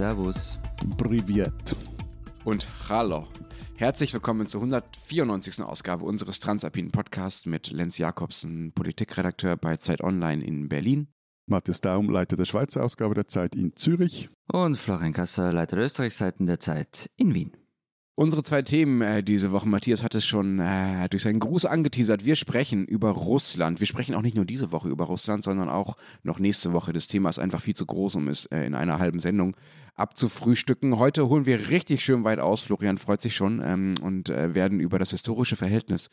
Servus. Privet. Und hallo. Herzlich willkommen zur 194. Ausgabe unseres Transalpinen Podcasts mit Lenz Jakobsen, Politikredakteur bei Zeit Online in Berlin. Matthias Daum, Leiter der Schweizer Ausgabe der Zeit in Zürich. Und Florian Kasser, Leiter der Österreichseiten der Zeit in Wien. Unsere zwei Themen äh, diese Woche, Matthias hat es schon äh, durch seinen Gruß angeteasert. Wir sprechen über Russland. Wir sprechen auch nicht nur diese Woche über Russland, sondern auch noch nächste Woche. Das Thema ist einfach viel zu groß, um es äh, in einer halben Sendung abzufrühstücken. Heute holen wir richtig schön weit aus. Florian freut sich schon ähm, und äh, werden über das historische Verhältnis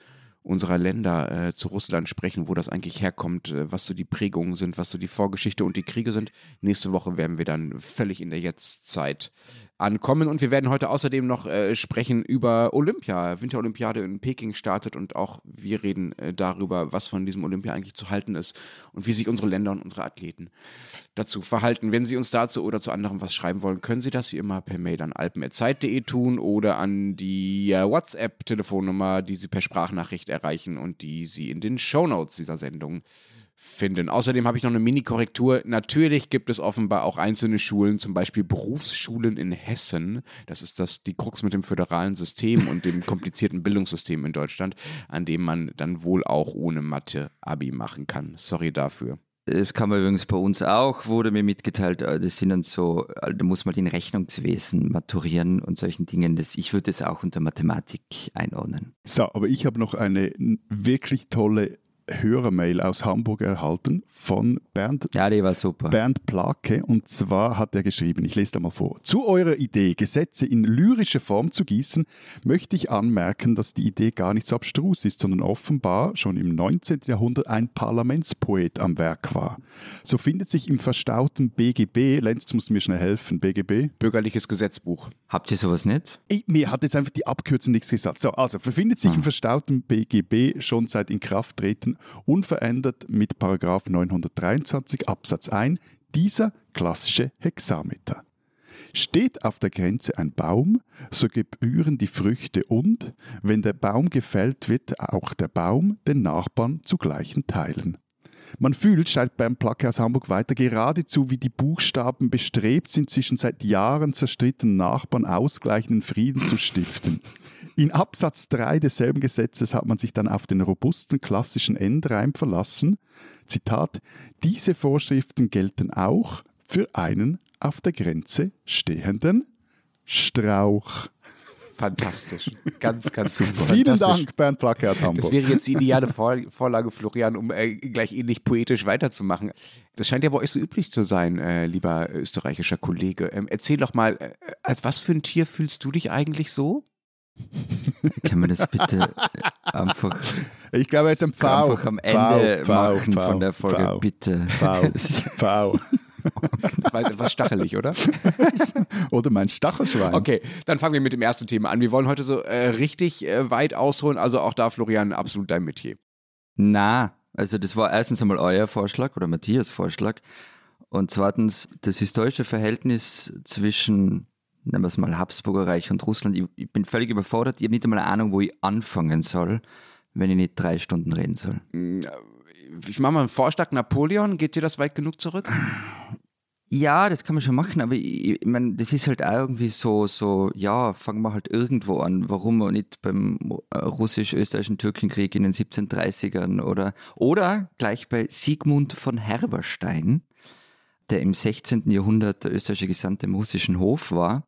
unserer Länder äh, zu Russland sprechen, wo das eigentlich herkommt, äh, was so die Prägungen sind, was so die Vorgeschichte und die Kriege sind. Nächste Woche werden wir dann völlig in der Jetztzeit ankommen und wir werden heute außerdem noch äh, sprechen über Olympia. Winterolympiade in Peking startet und auch wir reden äh, darüber, was von diesem Olympia eigentlich zu halten ist und wie sich unsere Länder und unsere Athleten dazu verhalten. Wenn Sie uns dazu oder zu anderem was schreiben wollen, können Sie das wie immer per Mail an alpen.zeit.de tun oder an die äh, WhatsApp-Telefonnummer, die Sie per Sprachnachricht erreichen und die Sie in den Shownotes dieser Sendung finden. Außerdem habe ich noch eine Mini-Korrektur. Natürlich gibt es offenbar auch einzelne Schulen, zum Beispiel Berufsschulen in Hessen. Das ist das, die Krux mit dem föderalen System und dem komplizierten Bildungssystem in Deutschland, an dem man dann wohl auch ohne Mathe Abi machen kann. Sorry dafür. Das kann man übrigens bei uns auch, wurde mir mitgeteilt, äh, das sind dann so, äh, da muss man den Rechnungswesen maturieren und solchen Dingen. Das, ich würde es auch unter Mathematik einordnen. So, aber ich habe noch eine wirklich tolle Hörermail aus Hamburg erhalten von Bernd, ja, die war super. Bernd Plake. Und zwar hat er geschrieben, ich lese da mal vor. Zu eurer Idee, Gesetze in lyrische Form zu gießen, möchte ich anmerken, dass die Idee gar nicht so abstrus ist, sondern offenbar schon im 19. Jahrhundert ein Parlamentspoet am Werk war. So findet sich im verstauten BGB, Lenz muss mir schnell helfen, BGB? Bürgerliches Gesetzbuch. Habt ihr sowas nicht? Ich, mir hat jetzt einfach die Abkürzung nichts gesagt. So, also befindet sich ah. im verstauten BGB schon seit Inkrafttreten unverändert mit 923 Absatz 1 dieser klassische Hexameter. Steht auf der Grenze ein Baum, so gebühren die Früchte und, wenn der Baum gefällt wird, auch der Baum den Nachbarn zu gleichen Teilen. Man fühlt, schreibt Bernd Placke aus Hamburg weiter, geradezu wie die Buchstaben bestrebt sind, zwischen seit Jahren zerstrittenen Nachbarn ausgleichenden Frieden zu stiften. In Absatz 3 desselben Gesetzes hat man sich dann auf den robusten klassischen Endreim verlassen. Zitat: Diese Vorschriften gelten auch für einen auf der Grenze stehenden Strauch. Fantastisch. Ganz, ganz super. Vielen Dank, Bernd Placke aus Hamburg. Das wäre jetzt die ideale Vor Vorlage, Florian, um äh, gleich ähnlich poetisch weiterzumachen. Das scheint ja bei euch so üblich zu sein, äh, lieber österreichischer Kollege. Ähm, erzähl doch mal, äh, als was für ein Tier fühlst du dich eigentlich so? Kann man das bitte einfach. Ich glaube, es ist ein V. Einfach am Ende v, machen v, von der Folge, v, bitte. V. v. Das war etwas stachelig, oder? oder mein Stachelschwein. Okay, dann fangen wir mit dem ersten Thema an. Wir wollen heute so äh, richtig äh, weit ausholen, also auch da, Florian, absolut dein Metier. Na, also das war erstens einmal euer Vorschlag oder Matthias Vorschlag. Und zweitens das historische Verhältnis zwischen nennen wir es mal Habsburger Reich und Russland. Ich, ich bin völlig überfordert. Ich habe nicht einmal eine Ahnung, wo ich anfangen soll, wenn ich nicht drei Stunden reden soll. Mm, ich mache mal einen Vorschlag. Napoleon, geht dir das weit genug zurück? Ja, das kann man schon machen, aber ich, ich meine, das ist halt auch irgendwie so, so, ja, fangen wir halt irgendwo an. Warum nicht beim äh, russisch-österreichischen Türkenkrieg in den 1730ern oder, oder gleich bei Sigmund von Herberstein, der im 16. Jahrhundert der österreichische Gesandte im russischen Hof war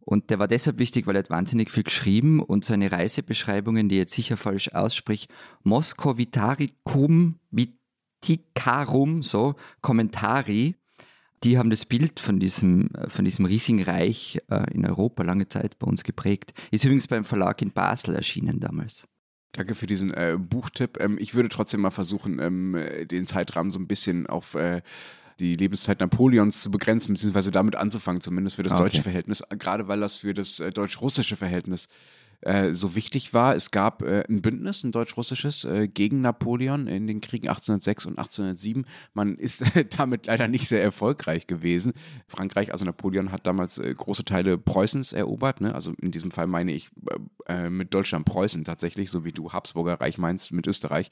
und der war deshalb wichtig, weil er hat wahnsinnig viel geschrieben und seine Reisebeschreibungen, die jetzt sicher falsch ausspricht, Moskovitaricum Viticarum, so, Kommentari, die haben das Bild von diesem, von diesem riesigen Reich äh, in Europa lange Zeit bei uns geprägt. Ist übrigens beim Verlag in Basel erschienen damals. Danke für diesen äh, Buchtipp. Ähm, ich würde trotzdem mal versuchen, ähm, den Zeitrahmen so ein bisschen auf äh, die Lebenszeit Napoleons zu begrenzen, beziehungsweise damit anzufangen, zumindest für das okay. deutsche Verhältnis, gerade weil das für das äh, deutsch-russische Verhältnis äh, so wichtig war. Es gab äh, ein Bündnis, ein deutsch-russisches, äh, gegen Napoleon in den Kriegen 1806 und 1807. Man ist damit leider nicht sehr erfolgreich gewesen. Frankreich, also Napoleon, hat damals äh, große Teile Preußens erobert. Ne? Also in diesem Fall meine ich äh, mit Deutschland Preußen tatsächlich, so wie du Habsburger Reich meinst mit Österreich.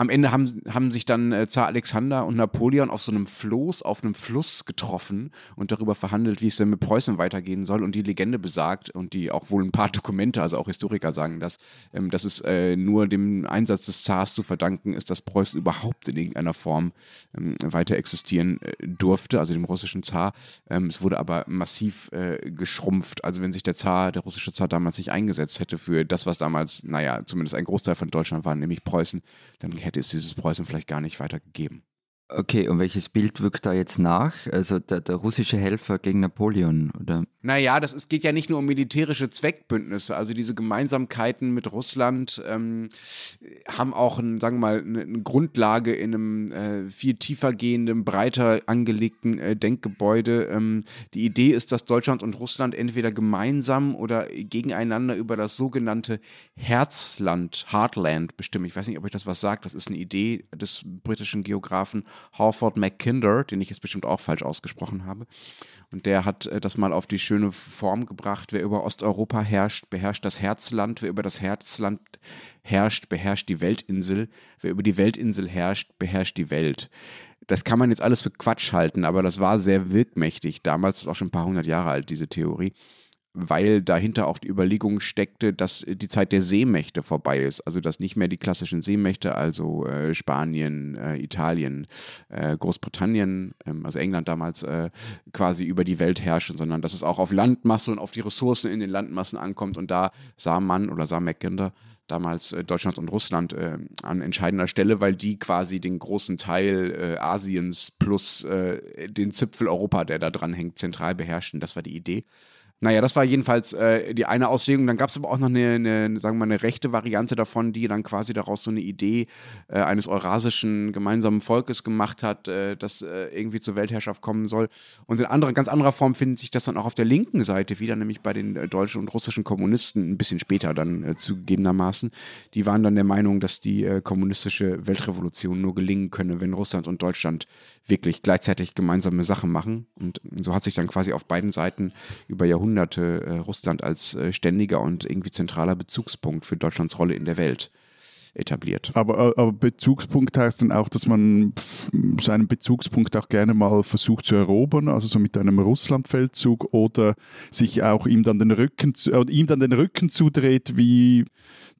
Am Ende haben, haben sich dann äh, Zar Alexander und Napoleon auf so einem Floß, auf einem Fluss getroffen und darüber verhandelt, wie es denn mit Preußen weitergehen soll. Und die Legende besagt, und die auch wohl ein paar Dokumente, also auch Historiker sagen das, ähm, dass es äh, nur dem Einsatz des Zars zu verdanken ist, dass Preußen überhaupt in irgendeiner Form ähm, weiter existieren äh, durfte, also dem russischen Zar. Ähm, es wurde aber massiv äh, geschrumpft. Also wenn sich der Zar, der russische Zar damals nicht eingesetzt hätte für das, was damals, naja, zumindest ein Großteil von Deutschland war, nämlich Preußen, dann hätte hätte es dieses Preußen vielleicht gar nicht weitergegeben. Okay, und welches Bild wirkt da jetzt nach? Also der, der russische Helfer gegen Napoleon, oder? Naja, das ist, geht ja nicht nur um militärische Zweckbündnisse. Also diese Gemeinsamkeiten mit Russland ähm, haben auch, ein, sagen wir mal, eine, eine Grundlage in einem äh, viel tiefer gehenden, breiter angelegten äh, Denkgebäude. Ähm, die Idee ist, dass Deutschland und Russland entweder gemeinsam oder gegeneinander über das sogenannte Herzland, Heartland bestimmen. Ich weiß nicht, ob euch das was sagt. Das ist eine Idee des britischen Geografen Hawford Mackinder, den ich jetzt bestimmt auch falsch ausgesprochen habe. Und der hat äh, das mal auf die schöne Form gebracht. Wer über Osteuropa herrscht, beherrscht das Herzland. Wer über das Herzland herrscht, beherrscht die Weltinsel. Wer über die Weltinsel herrscht, beherrscht die Welt. Das kann man jetzt alles für Quatsch halten, aber das war sehr wirkmächtig. Damals ist auch schon ein paar hundert Jahre alt, diese Theorie weil dahinter auch die Überlegung steckte, dass die Zeit der Seemächte vorbei ist. Also dass nicht mehr die klassischen Seemächte, also äh, Spanien, äh, Italien, äh, Großbritannien, ähm, also England damals, äh, quasi über die Welt herrschen, sondern dass es auch auf Landmasse und auf die Ressourcen in den Landmassen ankommt. Und da sah man oder sah Mackinder damals äh, Deutschland und Russland äh, an entscheidender Stelle, weil die quasi den großen Teil Asiens plus den Zipfel Europa, der da dran hängt, zentral beherrschen. Das war die Idee. Naja, das war jedenfalls äh, die eine Auslegung. Dann gab es aber auch noch eine, eine, sagen wir mal, eine rechte Variante davon, die dann quasi daraus so eine Idee äh, eines eurasischen gemeinsamen Volkes gemacht hat, äh, das äh, irgendwie zur Weltherrschaft kommen soll. Und in anderer, ganz anderer Form findet sich das dann auch auf der linken Seite wieder, nämlich bei den äh, deutschen und russischen Kommunisten, ein bisschen später dann äh, zugegebenermaßen. Die waren dann der Meinung, dass die kommunistische Weltrevolution nur gelingen könne, wenn Russland und Deutschland wirklich gleichzeitig gemeinsame Sachen machen. Und so hat sich dann quasi auf beiden Seiten über Jahrhunderte äh, Russland als äh, ständiger und irgendwie zentraler Bezugspunkt für Deutschlands Rolle in der Welt etabliert. Aber, äh, aber, Bezugspunkt heißt dann auch, dass man seinen Bezugspunkt auch gerne mal versucht zu erobern, also so mit einem Russlandfeldzug oder sich auch ihm dann den Rücken, äh, ihm dann den Rücken zudreht, wie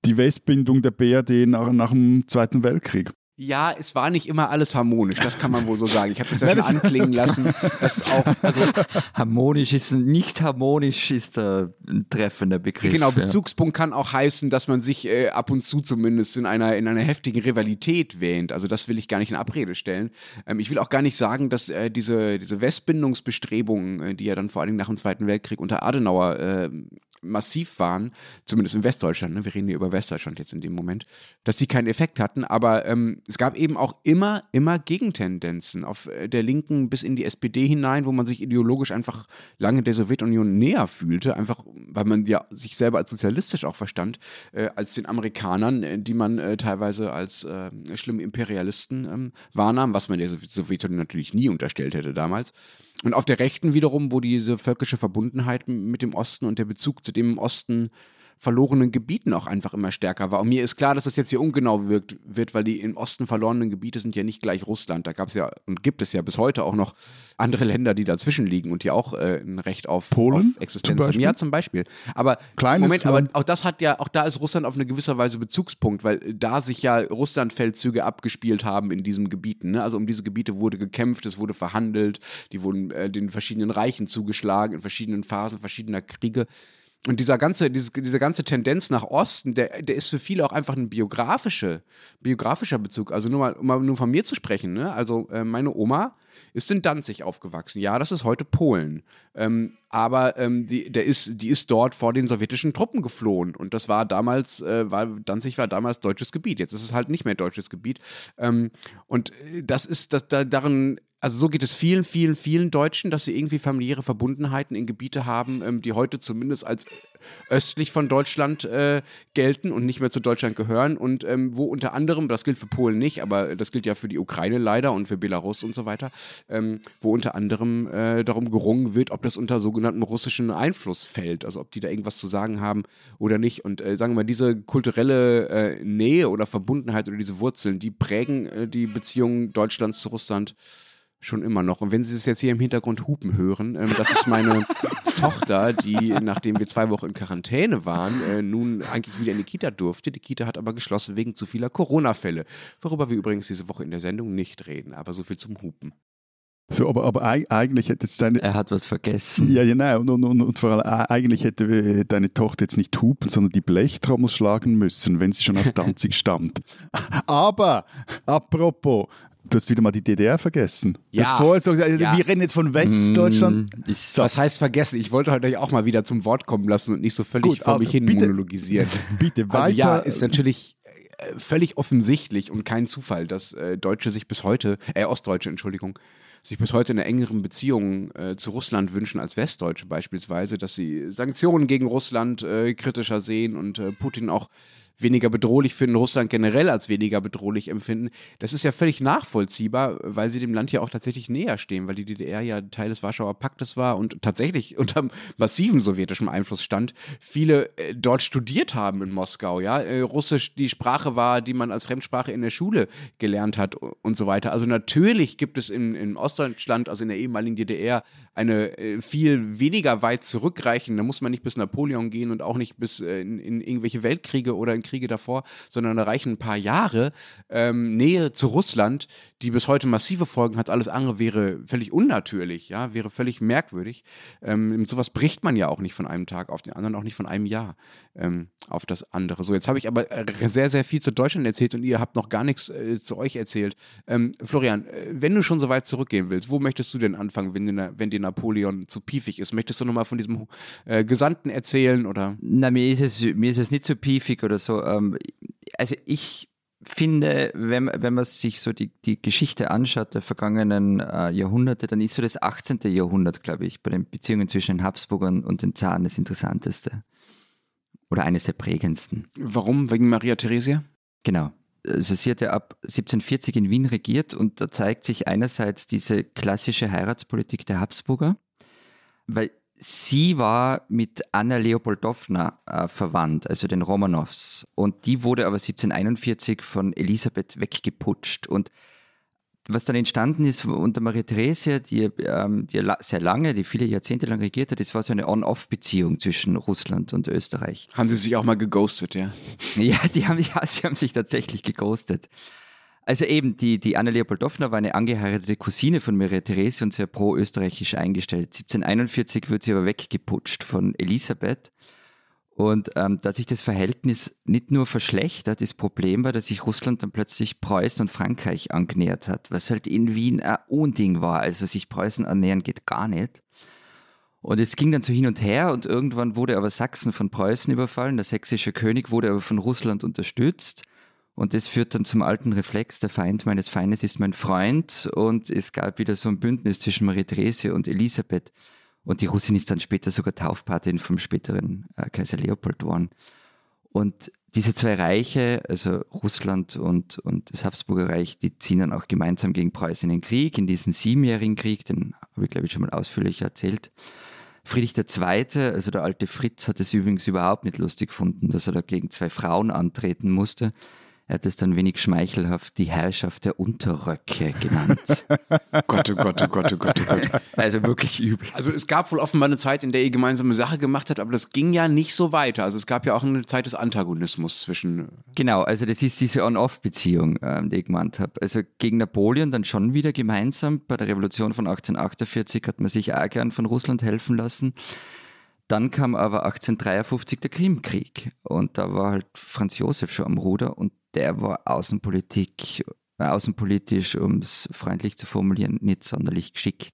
die Westbindung der BRD nach, nach dem Zweiten Weltkrieg. Ja, es war nicht immer alles harmonisch, das kann man wohl so sagen. Ich habe das ja schon anklingen lassen. Dass auch, also harmonisch ist nicht harmonisch ist der ein treffender Begriff. Genau, Bezugspunkt ja. kann auch heißen, dass man sich äh, ab und zu zumindest in einer, in einer heftigen Rivalität wähnt. Also das will ich gar nicht in Abrede stellen. Ähm, ich will auch gar nicht sagen, dass äh, diese, diese Westbindungsbestrebungen, äh, die ja dann vor allem nach dem Zweiten Weltkrieg unter Adenauer äh, massiv waren, zumindest in Westdeutschland, ne? wir reden hier über Westdeutschland jetzt in dem Moment, dass die keinen Effekt hatten, aber ähm, es gab eben auch immer, immer Gegentendenzen auf äh, der Linken bis in die SPD hinein, wo man sich ideologisch einfach lange der Sowjetunion näher fühlte, einfach weil man ja sich selber als sozialistisch auch verstand, äh, als den Amerikanern, äh, die man äh, teilweise als äh, schlimme Imperialisten ähm, wahrnahm, was man der Sowjetunion natürlich nie unterstellt hätte damals. Und auf der Rechten wiederum, wo diese völkische Verbundenheit mit dem Osten und der Bezug zu dem Osten verlorenen Gebieten auch einfach immer stärker war. Und mir ist klar, dass das jetzt hier ungenau wirkt, wird, weil die im Osten verlorenen Gebiete sind ja nicht gleich Russland. Da gab es ja und gibt es ja bis heute auch noch andere Länder, die dazwischen liegen und die auch äh, ein Recht auf, Polen, auf Existenz haben. Ja, zum Beispiel. Aber Kleines Moment, aber auch das hat ja, auch da ist Russland auf eine gewisse Weise Bezugspunkt, weil da sich ja Russland-Feldzüge abgespielt haben in diesen Gebieten. Ne? Also um diese Gebiete wurde gekämpft, es wurde verhandelt, die wurden äh, den verschiedenen Reichen zugeschlagen in verschiedenen Phasen verschiedener Kriege. Und dieser ganze, diese, diese ganze Tendenz nach Osten, der, der ist für viele auch einfach ein biografische, biografischer Bezug. Also nur mal, um nur von mir zu sprechen, ne? Also äh, meine Oma ist in Danzig aufgewachsen. Ja, das ist heute Polen. Ähm, aber ähm, die, der ist, die ist dort vor den sowjetischen Truppen geflohen. Und das war damals, äh, war, Danzig war damals deutsches Gebiet. Jetzt ist es halt nicht mehr deutsches Gebiet. Ähm, und äh, das ist, das, da, darin also so geht es vielen, vielen, vielen Deutschen, dass sie irgendwie familiäre Verbundenheiten in Gebiete haben, ähm, die heute zumindest als östlich von Deutschland äh, gelten und nicht mehr zu Deutschland gehören und ähm, wo unter anderem, das gilt für Polen nicht, aber das gilt ja für die Ukraine leider und für Belarus und so weiter, ähm, wo unter anderem äh, darum gerungen wird, ob das unter sogenannten russischen Einfluss fällt, also ob die da irgendwas zu sagen haben oder nicht. Und äh, sagen wir mal, diese kulturelle äh, Nähe oder Verbundenheit oder diese Wurzeln, die prägen äh, die Beziehungen Deutschlands zu Russland schon immer noch. Und wenn Sie es jetzt hier im Hintergrund hupen hören, ähm, das ist meine Tochter, die, nachdem wir zwei Wochen in Quarantäne waren, äh, nun eigentlich wieder in die Kita durfte. Die Kita hat aber geschlossen wegen zu vieler Corona-Fälle, worüber wir übrigens diese Woche in der Sendung nicht reden. Aber so viel zum Hupen. So, aber, aber eigentlich hätte jetzt deine. Er hat was vergessen. Ja, genau. Und, und, und, und vor allem, eigentlich hätte deine Tochter jetzt nicht hupen, sondern die Blechtrommel schlagen müssen, wenn sie schon aus Danzig stammt. Aber, apropos, Du hast wieder mal die DDR vergessen. Ja. Vorher so, äh, Ja. Wir reden jetzt von Westdeutschland. Mm, ich, So. Was heißt vergessen? Ich wollte heute euch auch mal wieder zum Wort kommen lassen und nicht so völlig Gut, vor mich also hin bitte- monologisieren. Bitte weiter. Also ja, ist natürlich äh, völlig offensichtlich und kein Zufall, dass äh, Deutsche sich bis heute, äh, Ostdeutsche, Entschuldigung, sich bis heute eine engeren Beziehung äh, zu Russland wünschen als Westdeutsche beispielsweise, dass sie Sanktionen gegen Russland äh, kritischer sehen und äh, Putin auch weniger bedrohlich finden, Russland generell als weniger bedrohlich empfinden. Das ist ja völlig nachvollziehbar, weil sie dem Land ja auch tatsächlich näher stehen, weil die DDR ja Teil des Warschauer Paktes war und tatsächlich unter massiven sowjetischem Einfluss stand. Viele äh, dort studiert haben in Moskau, ja. Äh, Russisch die Sprache war, die man als Fremdsprache in der Schule gelernt hat und so weiter. Also natürlich gibt es in, in Ostdeutschland, also in der ehemaligen DDR, eine äh, viel weniger weit zurückreichende, da muss man nicht bis Napoleon gehen und auch nicht bis äh, in, in irgendwelche Weltkriege oder in Kriege davor, sondern da reichen ein paar Jahre ähm, Nähe zu Russland, die bis heute massive Folgen hat. Alles andere wäre völlig unnatürlich, ja, wäre völlig merkwürdig. Ähm, mit sowas bricht man ja auch nicht von einem Tag auf den anderen, auch nicht von einem Jahr ähm, auf das andere. So, jetzt habe ich aber äh, sehr, sehr viel zu Deutschland erzählt und ihr habt noch gar nichts äh, zu euch erzählt. Ähm, Florian, äh, wenn du schon so weit zurückgehen willst, wo möchtest du denn anfangen, wenn dir, wenn dir Napoleon zu piefig ist? Möchtest du nochmal von diesem äh, Gesandten erzählen oder? Na, mir ist es, mir ist es nicht so piefig oder so. Ähm, also ich finde, wenn, wenn man sich so die, die Geschichte anschaut der vergangenen äh, Jahrhunderte, dann ist so das 18. Jahrhundert, glaube ich, bei den Beziehungen zwischen den Habsburgern und den Zaren das Interessanteste. Oder eines der prägendsten. Warum? Wegen Maria Theresia? Genau. Also sie hat ja ab 1740 in Wien regiert und da zeigt sich einerseits diese klassische Heiratspolitik der Habsburger, weil sie war mit Anna Leopoldowna äh, verwandt, also den Romanows. Und die wurde aber 1741 von Elisabeth weggeputscht. Und was dann entstanden ist unter Maria Theresia, die, ähm, die sehr lange, die viele Jahrzehnte lang regiert hat, das war so eine On-Off-Beziehung zwischen Russland und Österreich. Haben sie sich auch mal geghostet, ja? Ja, die haben, ja, sie haben sich tatsächlich geghostet. Also eben, die, die Anna Leopoldowna war eine angeheiratete Cousine von Maria Therese und sehr pro-österreichisch eingestellt. 1741 wird sie aber weggeputscht von Elisabeth. Und ähm, da sich das Verhältnis nicht nur verschlechtert, das Problem war, dass sich Russland dann plötzlich Preußen und Frankreich angenähert hat, was halt in Wien ein Unding war. Also sich Preußen annähern geht gar nicht. Und es ging dann so hin und her und irgendwann wurde aber Sachsen von Preußen überfallen. Der sächsische König wurde aber von Russland unterstützt. Und das führt dann zum alten Reflex, der Feind meines Feindes ist mein Freund. Und es gab wieder so ein Bündnis zwischen Marie Therese und Elisabeth. Und die Russin ist dann später sogar Taufpatin vom späteren äh, Kaiser Leopold geworden. Und diese zwei Reiche, also Russland und, und das Habsburger Reich, die ziehen dann auch gemeinsam gegen Preußen in den Krieg, in diesen siebenjährigen Krieg, den habe ich glaube ich schon mal ausführlich erzählt. Friedrich II., also der alte Fritz, hat es übrigens überhaupt nicht lustig gefunden, dass er da gegen zwei Frauen antreten musste. Er hat es dann wenig schmeichelhaft die Herrschaft der Unterröcke genannt. Gott, oh Gott, oh Gott, oh Gott, oh Gott. also wirklich übel. Also es gab wohl offenbar eine Zeit, in der ihr gemeinsame Sache gemacht habt, aber das ging ja nicht so weiter. Also es gab ja auch eine Zeit des Antagonismus zwischen. Genau, also das ist diese On-Off-Beziehung, ähm, die ich gemeint habe. Also gegen Napoleon dann schon wieder gemeinsam. Bei der Revolution von 1848 hat man sich auch gern von Russland helfen lassen. Dann kam aber 1853 der Krimkrieg und da war halt Franz Josef schon am Ruder und der war Außenpolitik, äh, außenpolitisch, um es freundlich zu formulieren, nicht sonderlich geschickt.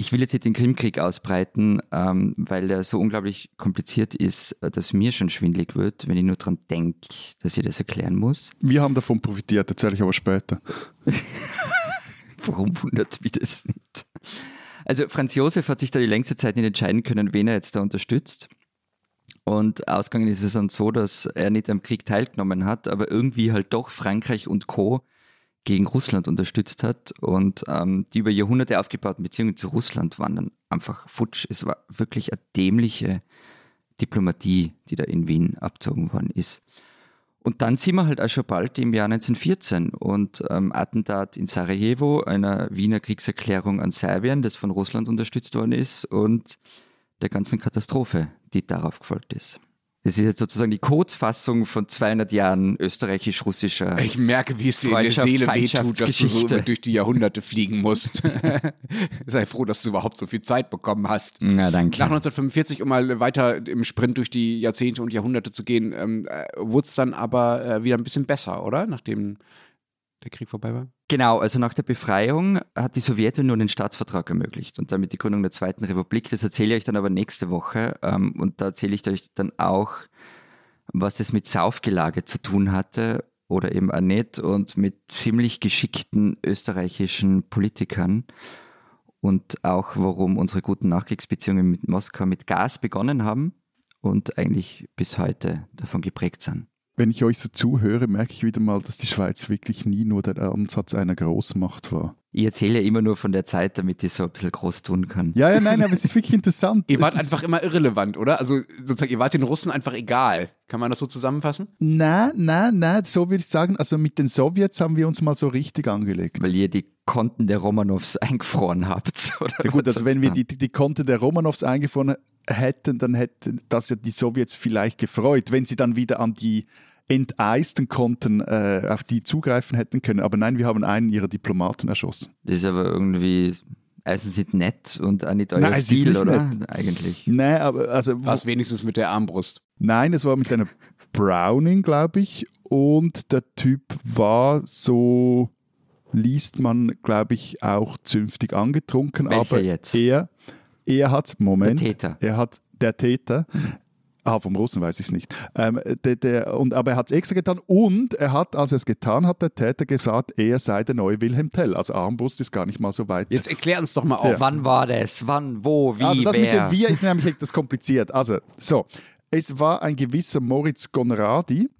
Ich will jetzt nicht den Krimkrieg ausbreiten, ähm, weil er so unglaublich kompliziert ist, äh, dass mir schon schwindlig wird, wenn ich nur daran denke, dass ich das erklären muss. Wir haben davon profitiert, erzähle ich aber später. warum wundert mich das nicht? Also Franz Josef hat sich da die längste Zeit nicht entscheiden können, wen er jetzt da unterstützt. Und ausgegangen ist es dann so, dass er nicht am Krieg teilgenommen hat, aber irgendwie halt doch Frankreich und Co. gegen Russland unterstützt hat. Und ähm, die über Jahrhunderte aufgebauten Beziehungen zu Russland waren dann einfach futsch. Es war wirklich eine dämliche Diplomatie, die da in Wien abzogen worden ist. Und dann sind wir halt auch schon bald im Jahr 1914 und ähm, Attentat in Sarajevo, einer Wiener Kriegserklärung an Serbien, das von Russland unterstützt worden ist und der ganzen Katastrophe, die darauf gefolgt ist. Das ist jetzt sozusagen die Kurzfassung von 200 Jahren österreichisch-russischer. Ich merke, wie es dir in der Seele wehtut, dass du so durch die Jahrhunderte fliegen musst. Sei froh, dass du überhaupt so viel Zeit bekommen hast. Na, danke. Nach 1945, um mal weiter im Sprint durch die Jahrzehnte und Jahrhunderte zu gehen, ähm, äh, wurde es dann aber äh, wieder ein bisschen besser, oder? Nachdem der Krieg vorbei war? Genau, also nach der Befreiung hat die Sowjetunion den Staatsvertrag ermöglicht und damit die Gründung der Zweiten Republik. Das erzähle ich euch dann aber nächste Woche ähm, und da erzähle ich euch dann auch, was es mit Saufgelage zu tun hatte oder eben auch nicht und mit ziemlich geschickten österreichischen Politikern und auch warum unsere guten Nachkriegsbeziehungen mit Moskau mit Gas begonnen haben und eigentlich bis heute davon geprägt sind wenn ich euch so zuhöre, merke ich wieder mal, dass die Schweiz wirklich nie nur der Ansatz einer Großmacht war. Ich erzähle ja immer nur von der Zeit, damit ich so ein bisschen groß tun kann. Ja, ja, nein, aber es ist wirklich interessant. ihr wart es einfach immer irrelevant, oder? Also sozusagen, ihr wart den Russen einfach egal. Kann man das so zusammenfassen? Nein, nein, nein, so würde ich sagen. Also mit den Sowjets haben wir uns mal so richtig angelegt. Weil ihr die Konten der Romanows eingefroren habt. Oder ja gut, also wenn wir die, die Konten der Romanows eingefroren hätten, dann hätten das ja die Sowjets vielleicht gefreut, wenn sie dann wieder an die enteisten Konten äh, auf die zugreifen hätten können. Aber nein, wir haben einen ihrer Diplomaten erschossen. Das ist aber irgendwie also sind nett und auch nicht euer nein, Stil, nicht oder? Nett. Eigentlich. Nein, aber also. Was wenigstens mit der Armbrust? Nein, es war mit einer Browning, glaube ich. Und der Typ war so, liest man, glaube ich, auch zünftig angetrunken. Welcher aber jetzt? Er, er hat, Moment. Der Täter. Er hat, der Täter. Mhm. Ah, vom Russen weiß ich es nicht. Ähm, der, der, und, aber er hat es extra getan und er hat, als er es getan hat, der Täter gesagt, er sei der neue Wilhelm Tell. Also Armbrust ist gar nicht mal so weit. Jetzt erklär uns doch mal auf. Ja. Wann war das? Wann, wo, wie, Also das wer? mit dem Wir ist nämlich etwas kompliziert. Also, so. Es war ein gewisser Moritz Gonradi,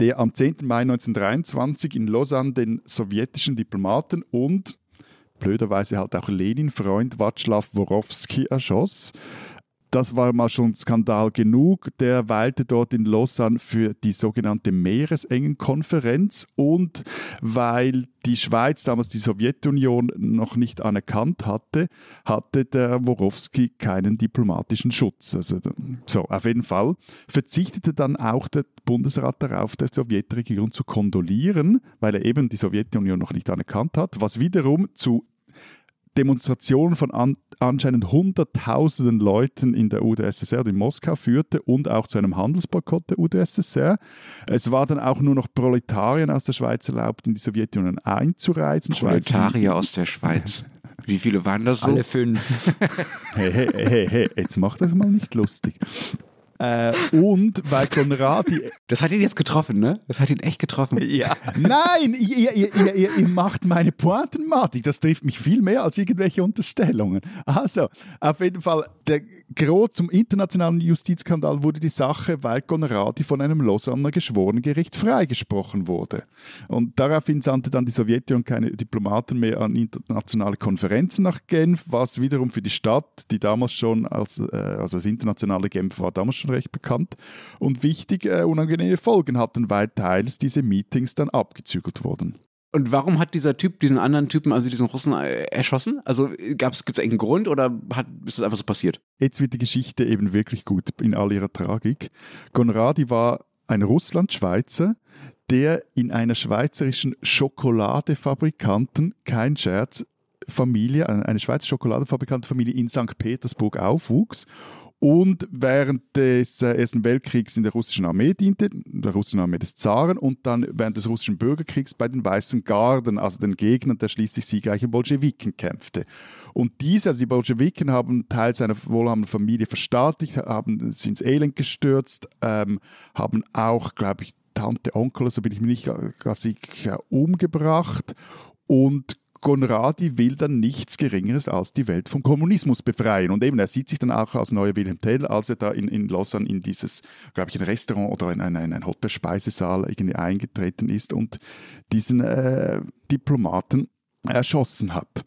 der am 10. Mai 1923 in Lausanne den sowjetischen Diplomaten und blöderweise halt auch Lenin-Freund Václav Worowski erschoss das war mal schon Skandal genug. Der weilte dort in Lausanne für die sogenannte Meeresengenkonferenz und weil die Schweiz damals die Sowjetunion noch nicht anerkannt hatte, hatte der Worowski keinen diplomatischen Schutz. Also, so, auf jeden Fall verzichtete dann auch der Bundesrat darauf, der Sowjetregierung zu kondolieren, weil er eben die Sowjetunion noch nicht anerkannt hat, was wiederum zu Demonstrationen von an, anscheinend hunderttausenden Leuten in der UdSSR und in Moskau führte und auch zu einem Handelsboykott der UdSSR. Es war dann auch nur noch Proletarien aus der Schweiz erlaubt, in die Sowjetunion einzureisen. Proletarier aus der Schweiz. Wie viele waren das so? Alle fünf. hey, hey, hey, hey, jetzt mach das mal nicht lustig. Äh, und weil Konradi. Das hat ihn jetzt getroffen, ne? Das hat ihn echt getroffen. Ja. Nein, ihr, ihr, ihr, ihr macht meine Pointenmatik. Das trifft mich viel mehr als irgendwelche Unterstellungen. Also, auf jeden Fall, der Gros zum internationalen Justizskandal wurde die Sache, weil Konradi von einem Lausanner Geschworenengericht freigesprochen wurde. Und daraufhin sandte dann die Sowjetunion keine Diplomaten mehr an internationale Konferenzen nach Genf, was wiederum für die Stadt, die damals schon als, äh, also das internationale Genf war damals schon recht bekannt und wichtig, äh, unangenehme Folgen hatten, weil teils diese Meetings dann abgezügelt wurden. Und warum hat dieser Typ diesen anderen Typen, also diesen Russen, äh, erschossen? Also gibt es irgendeinen Grund oder hat, ist das einfach so passiert? Jetzt wird die Geschichte eben wirklich gut in all ihrer Tragik. Konradi war ein Russland-Schweizer, der in einer schweizerischen Schokoladefabrikanten, kein Scherz, Familie, eine Schweizer Schokoladefabrikantenfamilie in St. Petersburg aufwuchs und während des äh, Ersten Weltkriegs in der russischen Armee diente, der russischen Armee des Zaren und dann während des russischen Bürgerkriegs bei den Weißen Garden, also den Gegnern der schließlich siegreichen Bolschewiken kämpfte. Und diese, also die Bolschewiken, haben Teil seiner wohlhabenden Familie verstaatlicht, haben sie ins Elend gestürzt, ähm, haben auch, glaube ich, Tante, Onkel, so bin ich mir nicht ganz sicher, umgebracht und Conradi will dann nichts Geringeres als die Welt vom Kommunismus befreien. Und eben, er sieht sich dann auch als neuer Wilhelm Tell, als er da in, in Lausanne in dieses, glaube ich, ein Restaurant oder in einen, einen Hotelspeisesaal irgendwie eingetreten ist und diesen äh, Diplomaten erschossen hat.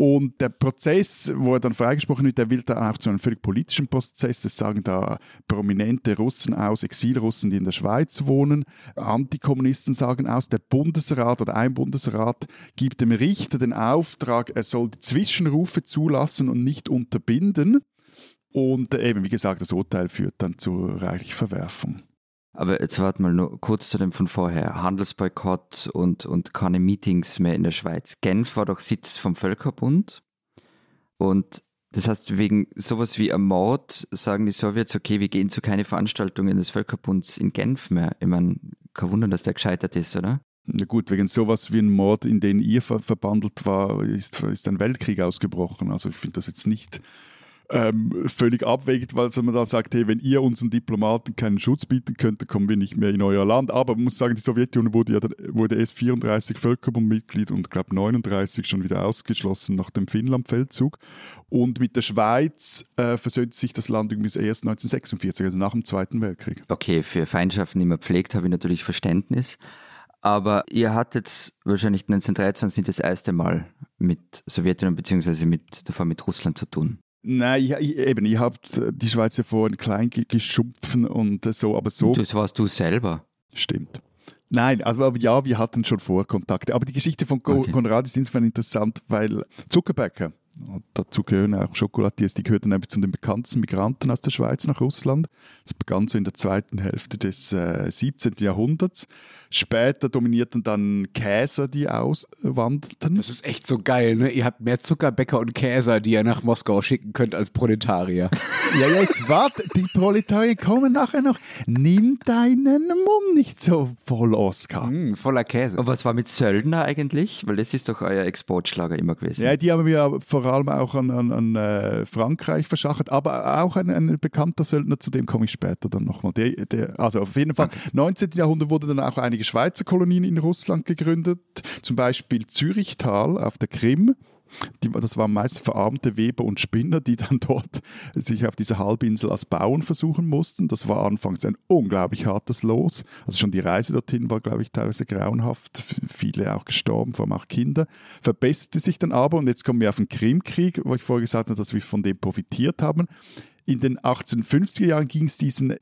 Und der Prozess, wo er dann freigesprochen wird, der will dann auch zu einem völlig politischen Prozess. Das sagen da prominente Russen aus, Exilrussen, die in der Schweiz wohnen. Antikommunisten sagen aus, der Bundesrat oder ein Bundesrat gibt dem Richter den Auftrag, er soll die Zwischenrufe zulassen und nicht unterbinden. Und eben, wie gesagt, das Urteil führt dann zu reichlich Verwerfung. Aber jetzt warte mal nur kurz zu dem von vorher. Handelsboykott und, und keine Meetings mehr in der Schweiz. Genf war doch Sitz vom Völkerbund. Und das heißt, wegen sowas wie einem Mord sagen die Sowjets, okay, wir gehen zu keine Veranstaltungen des Völkerbunds in Genf mehr. Ich meine, kein Wunder, dass der gescheitert ist, oder? Na gut, wegen sowas wie ein Mord, in den ihr ver verbandelt war, ist, ist ein Weltkrieg ausgebrochen. Also ich finde das jetzt nicht ähm, völlig abwägt, weil man da sagt, hey, wenn ihr unseren Diplomaten keinen Schutz bieten könnt, dann kommen wir nicht mehr in euer Land. Aber man muss sagen, die Sowjetunion wurde ja wurde erst 34 Völkerbundmitglied und glaube 39 schon wieder ausgeschlossen nach dem Finnlandfeldzug. Und mit der Schweiz äh, versöhnte sich das Land übrigens erst 1946, also nach dem Zweiten Weltkrieg. Okay, für Feindschaften, die man pflegt, habe ich natürlich Verständnis. Aber ihr hattet wahrscheinlich 1923 das erste Mal mit Sowjetunion bzw. Mit, davor mit Russland zu tun. Nein, ich, ich, eben, ich habe die Schweiz ja vorhin klein geschumpfen und so, aber so. Das warst du selber. Stimmt. Nein, also aber ja, wir hatten schon Vorkontakte. Aber die Geschichte von okay. Konrad ist insofern interessant, weil Zuckerbäcker, dazu gehören auch Schokolatiers, die gehörten nämlich zu den bekanntesten Migranten aus der Schweiz nach Russland. Das begann so in der zweiten Hälfte des äh, 17. Jahrhunderts. Später dominierten dann Käser, die auswanderten. Das ist echt so geil, ne? Ihr habt mehr Zuckerbäcker und Käser, die ihr nach Moskau schicken könnt als Proletarier. ja, ja, jetzt warte, die Proletarier kommen nachher noch. Nimm deinen Mund nicht so voll, Oskar. Mm, voller Käse. Und was war mit Söldner eigentlich? Weil das ist doch euer Exportschlager immer gewesen. Ja, die haben wir vor allem auch an, an, an äh, Frankreich verschachert, aber auch ein, ein, bekannter Söldner, zu dem komme ich später dann nochmal. Der, der, also auf jeden Fall, okay. 19. Jahrhundert wurde dann auch einige einige Schweizer Kolonien in Russland gegründet, zum Beispiel Zürichtal auf der Krim. Die, das waren meist verarmte Weber und Spinner, die dann dort sich auf dieser Halbinsel als Bauern versuchen mussten. Das war anfangs ein unglaublich hartes Los. Also schon die Reise dorthin war, glaube ich, teilweise grauenhaft. Viele auch gestorben, vor allem auch Kinder. Verbesserte sich dann aber, und jetzt kommen wir auf den Krimkrieg, wo ich vorher gesagt habe, dass wir von dem profitiert haben. In den 1850er Jahren ging es diesen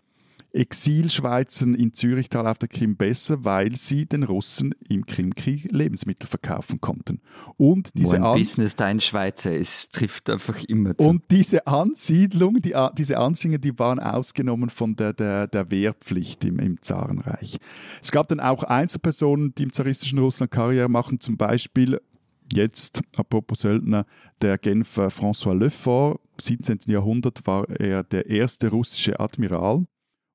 Exilschweizern in Zürichtal auf der Krim besser, weil sie den Russen im Krimkrieg Lebensmittel verkaufen konnten. Und diese Wo ein Business dein Schweizer ist, trifft einfach immer zu. Und diese Ansiedlung, die, diese Ansiedlungen, die waren ausgenommen von der, der, der Wehrpflicht im, im Zarenreich. Es gab dann auch Einzelpersonen, die im zaristischen Russland Karriere machen, zum Beispiel Jetzt, apropos Söldner, der Genfer François Lefort, 17. Jahrhundert war er der erste russische Admiral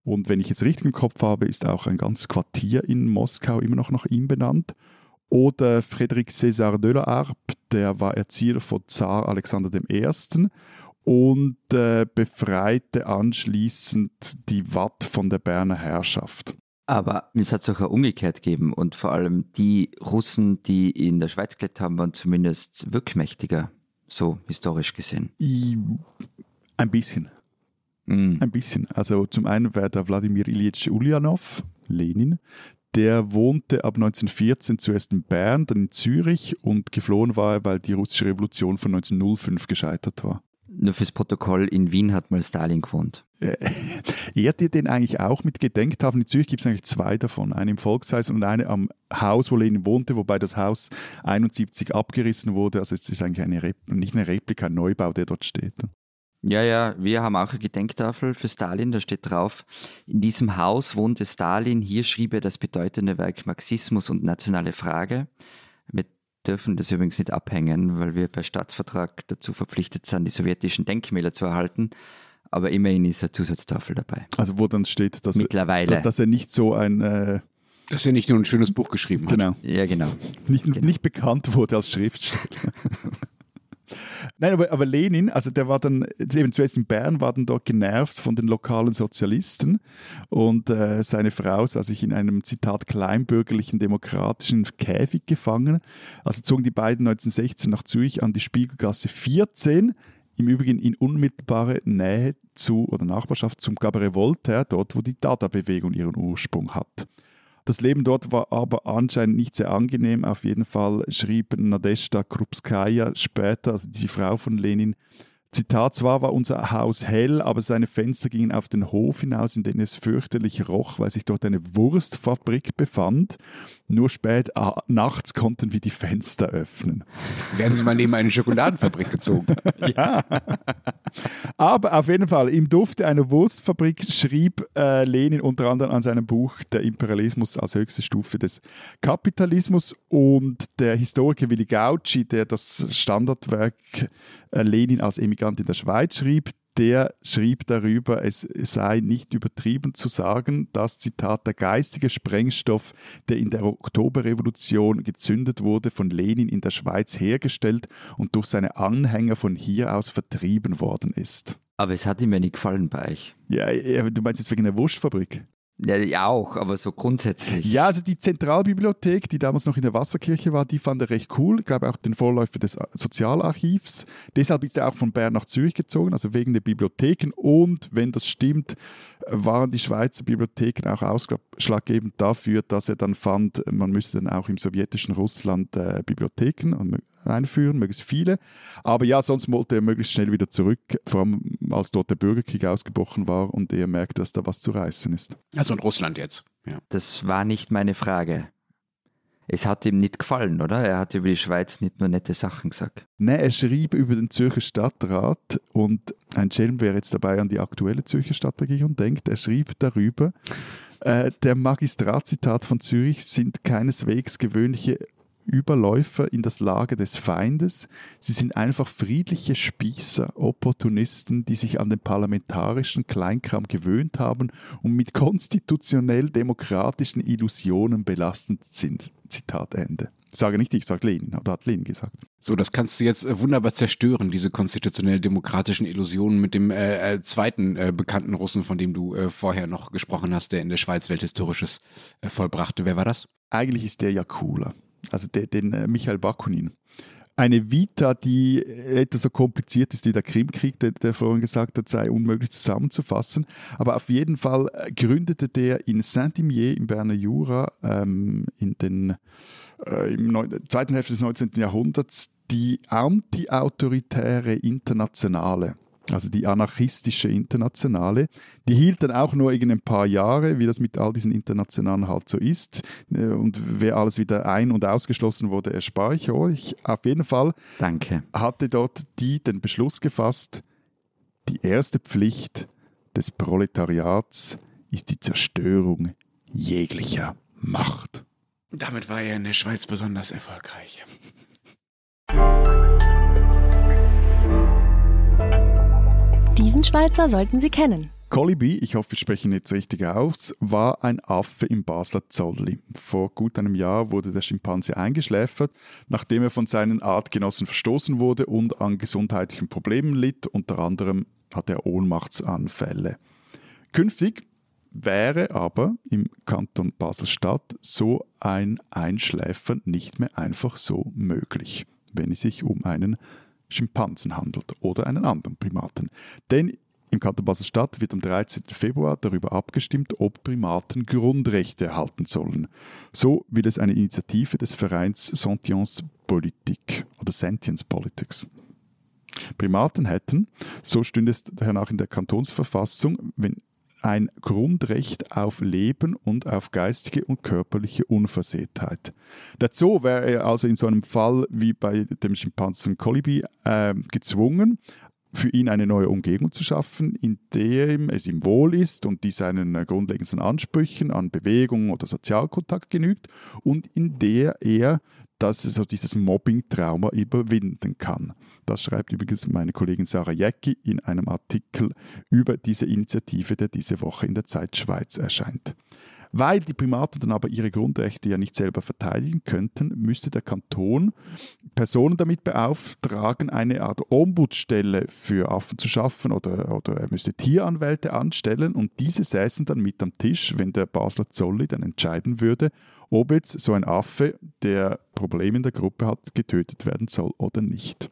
und wenn ich es richtig im Kopf habe, ist auch ein ganzes Quartier in Moskau immer noch nach ihm benannt. Oder Frédéric César de la Harpe, der war Erzieher von Zar Alexander I. und äh, befreite anschließend die Watt von der Berner Herrschaft. Aber es hat es auch umgekehrt gegeben und vor allem die Russen, die in der Schweiz gelebt haben, waren zumindest wirkmächtiger, so historisch gesehen. Ein bisschen. Mm. Ein bisschen. Also zum einen wäre der Wladimir Ilyich Ulyanov, Lenin, der wohnte ab 1914 zuerst in Bern, dann in Zürich und geflohen war er, weil die russische Revolution von 1905 gescheitert war. Nur fürs Protokoll, in Wien hat mal Stalin gewohnt. Äh, ehrt ihr den eigentlich auch mit Gedenktafeln? In Zürich gibt es eigentlich zwei davon. Eine im Volkshaus und eine am Haus, wo Lenin wohnte, wobei das Haus 71 abgerissen wurde. Also es ist eigentlich eine nicht eine Replika, ein Neubau, der dort steht. Ja, ja, wir haben auch eine Gedenktafel für Stalin, da steht drauf, in diesem Haus wohnte Stalin, hier schrieb er das bedeutende Werk Marxismus und nationale Frage. Wir dürfen das übrigens nicht abhängen, weil wir per Staatsvertrag dazu verpflichtet sind, die sowjetischen Denkmäler zu erhalten. Aber immerhin ist eine Zusatztafel dabei. Also wo dann steht, dass, Mittlerweile. dass er nicht so ein... Äh dass er nicht nur ein schönes Buch geschrieben hat. Genau. Ja, genau. Nicht, genau. nicht bekannt wurde als Schriftsteller. Nein, aber, aber Lenin, also der war dann, eben zuerst in Bern, war dann dort genervt von den lokalen Sozialisten und äh, seine Frau sah sich in einem, Zitat, kleinbürgerlichen demokratischen Käfig gefangen. Also zogen die beiden 1916 nach Zürich an die Spiegelgasse 14, im Übrigen in unmittelbare Nähe zu oder Nachbarschaft zum Cabaret Voltaire, dort wo die Dada-Bewegung ihren Ursprung hat. Das Leben dort war aber anscheinend nicht sehr angenehm. Auf jeden Fall schrieb Nadezhda Krupskaya später, also die Frau von Lenin, Zitat, zwar war unser Haus hell, aber seine Fenster gingen auf den Hof hinaus, in dem es fürchterlich roch, weil sich dort eine Wurstfabrik befand. Nur spät ah, nachts konnten wir die Fenster öffnen. Werden Sie mal neben eine Schokoladenfabrik gezogen? ja. Aber auf jeden Fall, im Duft einer Wurstfabrik schrieb äh, Lenin unter anderem an seinem Buch Der Imperialismus als höchste Stufe des Kapitalismus und der Historiker Willi Gauci, der das Standardwerk äh, Lenin als Emigrant in der Schweiz schrieb, der schrieb darüber, es sei nicht übertrieben zu sagen, dass, Zitat, der geistige Sprengstoff, der in der Oktoberrevolution gezündet wurde, von Lenin in der Schweiz hergestellt und durch seine Anhänger von hier aus vertrieben worden ist. Aber es hat ihm ja nicht gefallen bei euch. Ja, du meinst jetzt wegen der Wurstfabrik? Ja, auch, aber so grundsätzlich. Ja, also die Zentralbibliothek, die damals noch in der Wasserkirche war, die fand er recht cool. Ich glaube auch den Vorläufer des Sozialarchivs. Deshalb ist er auch von Bern nach Zürich gezogen, also wegen der Bibliotheken. Und wenn das stimmt, waren die Schweizer Bibliotheken auch ausschlaggebend dafür, dass er dann fand, man müsste dann auch im sowjetischen Russland äh, Bibliotheken einführen, möglichst viele. Aber ja, sonst wollte er möglichst schnell wieder zurück, vor allem als dort der Bürgerkrieg ausgebrochen war und er merkte, dass da was zu reißen ist. Also in Russland jetzt. Ja. Das war nicht meine Frage. Es hat ihm nicht gefallen, oder? Er hat über die Schweiz nicht nur nette Sachen gesagt. Nein, er schrieb über den Zürcher Stadtrat und ein Schelm wäre jetzt dabei an die aktuelle Zürcher Stadtregierung denkt. Er schrieb darüber, äh, der Magistratszitat von Zürich sind keineswegs gewöhnliche Überläufer in das Lager des Feindes. Sie sind einfach friedliche Spießer, Opportunisten, die sich an den parlamentarischen Kleinkram gewöhnt haben und mit konstitutionell demokratischen Illusionen belastet sind. Zitat Ende. Ich sage nicht ich, sage Lenin, oder hat Lenin gesagt. So, das kannst du jetzt äh, wunderbar zerstören, diese konstitutionell demokratischen Illusionen mit dem äh, äh, zweiten äh, bekannten Russen, von dem du äh, vorher noch gesprochen hast, der in der Schweiz Welthistorisches äh, vollbrachte. Wer war das? Eigentlich ist der ja cooler also den, den äh, Michael Bakunin. Eine Vita, die etwas so kompliziert ist wie der Krimkrieg, der, der vorhin gesagt hat, sei unmöglich zusammenzufassen. Aber auf jeden Fall äh, gründete der in Saint-Imier im Berner Jura ähm, in den, äh, im zweiten Hälfte des 19. Jahrhunderts die anti-autoritäre Internationale also die anarchistische Internationale. Die hielt dann auch nur ein paar Jahre, wie das mit all diesen Internationalen halt so ist. Äh, und wer alles wieder ein- und ausgeschlossen wurde, erspare ich euch. Auf jeden Fall Danke. hatte dort die den Beschluss gefasst, die erste Pflicht des Proletariats ist die Zerstörung jeglicher Macht. Damit war er in der Schweiz besonders erfolgreich. Diesen Schweizer sollten Sie kennen. Colibri, ich hoffe, ich spreche ihn jetzt richtig aus, war ein Affe im Basler Zolli. Vor gut einem Jahr wurde der Schimpanse eingeschläfert, nachdem er von seinen Artgenossen verstoßen wurde und an gesundheitlichen Problemen litt. Unter anderem hat er Ohnmachtsanfälle. Künftig wäre aber im Kanton Basel-Stadt so ein Einschläfern nicht mehr einfach so möglich, wenn es sich um einen Schimpansen handelt oder einen anderen Primaten. Denn im Kanton Basel-Stadt wird am 13. Februar darüber abgestimmt, ob Primaten Grundrechte erhalten sollen. So will es eine Initiative des Vereins Sentience Politik oder Sentience Politics. Primaten hätten, so stünde es danach in der Kantonsverfassung, wenn ein Grundrecht auf Leben und auf geistige und körperliche Unversehrtheit. Dazu wäre er also in so einem Fall wie bei dem Schimpansen Colibri äh, gezwungen, für ihn eine neue Umgebung zu schaffen, in der es ihm wohl ist und die seinen grundlegenden Ansprüchen an Bewegung oder Sozialkontakt genügt und in der er das, so dieses Mobbing-Trauma überwinden kann. Das schreibt übrigens meine Kollegin Sarah Jäcki in einem Artikel über diese Initiative, der diese Woche in der Zeit Schweiz erscheint. Weil die Primaten dann aber ihre Grundrechte ja nicht selber verteidigen könnten, müsste der Kanton Personen damit beauftragen, eine Art Ombudsstelle für Affen zu schaffen oder, oder er müsste Tieranwälte anstellen und diese säßen dann mit am Tisch, wenn der Basler Zolli dann entscheiden würde, ob jetzt so ein Affe, der Probleme in der Gruppe hat, getötet werden soll oder nicht.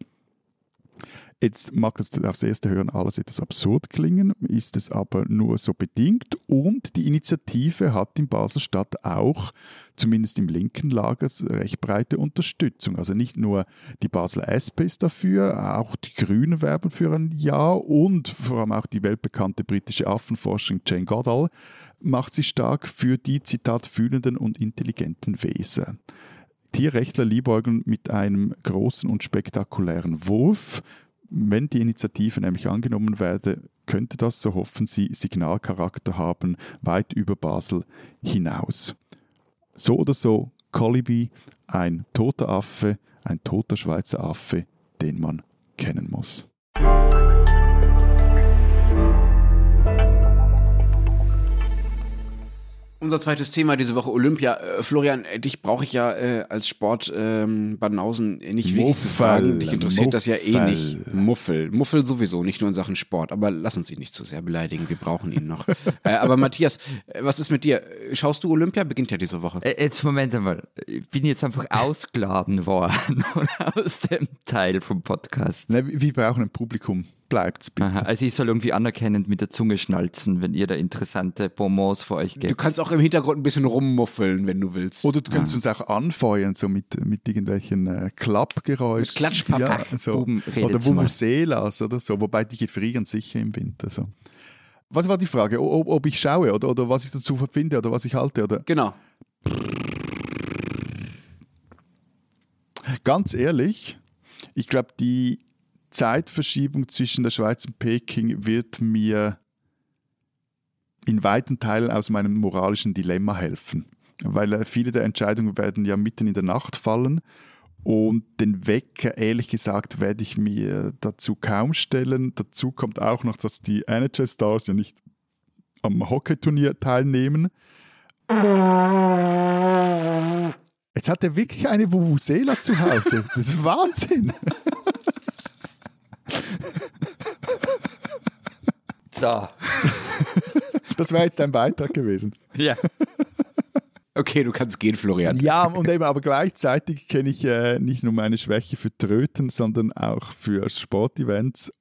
Jetzt mag es aufs erste Hören alles etwas absurd klingen, ist es aber nur so bedingt. Und die Initiative hat in Basel-Stadt auch, zumindest im linken Lager, recht breite Unterstützung. Also nicht nur die Basler SP ist dafür, auch die Grünen werben für ein Ja und vor allem auch die weltbekannte britische Affenforscherin Jane Goodall macht sich stark für die, Zitat, fühlenden und intelligenten Wesen. Tierrechtler liebäugeln mit einem großen und spektakulären Wurf. Wenn die Initiative nämlich angenommen werde, könnte das, so hoffen sie, Signalcharakter haben, weit über Basel hinaus. So oder so, Colibri, ein toter Affe, ein toter Schweizer Affe, den man kennen muss. Unser zweites Thema diese Woche Olympia. Äh, Florian, äh, dich brauche ich ja äh, als Sport-Banausen ähm, nicht wirklich zu fragen. Dich interessiert Muffel. das ja eh nicht. Muffel. Muffel sowieso, nicht nur in Sachen Sport. Aber lass uns ihn nicht zu sehr beleidigen. Wir brauchen ihn noch. äh, aber Matthias, äh, was ist mit dir? Schaust du Olympia? Beginnt ja diese Woche. Äh, jetzt, Moment einmal. Ich bin jetzt einfach ausgeladen worden aus dem Teil vom Podcast. Ne, wir brauchen ein Publikum bleibt es bitte. also ich soll irgendwie anerkennend mit der Zunge schnalzen, wenn ihr da interessante Bonbons für euch gebt. Du kannst auch im Hintergrund ein bisschen rummuffeln, wenn du willst. Oder du kannst ah. uns auch anfeuern, so mit, mit irgendwelchen äh, Klappgeräuschen. Klatschpappe. Ja, so. oder Vuvuzelas oder so, wobei die gefrieren sicher im Winter. So. Was war die Frage? Ob, ob ich schaue oder, oder was ich dazu finde oder was ich halte? Oder? Genau. Ganz ehrlich, ich glaube, die Zeitverschiebung zwischen der Schweiz und Peking wird mir in weiten Teilen aus meinem moralischen Dilemma helfen. Weil äh, viele der Entscheidungen werden ja mitten in der Nacht fallen und den Wecker, ehrlich gesagt, werde ich mir dazu kaum stellen. Dazu kommt auch noch, dass die NHL Stars ja nicht am Hockeyturnier teilnehmen. Jetzt hat er wirklich eine Vuvuzela zu Hause. Das ist Wahnsinn. So. Das wäre jetzt dein Beitrag gewesen. Ja. Okay, du kannst gehen, Florian. Ja, und eben, aber gleichzeitig kenne ich äh, nicht nur meine Schwäche für Tröten, sondern auch für Sportevents.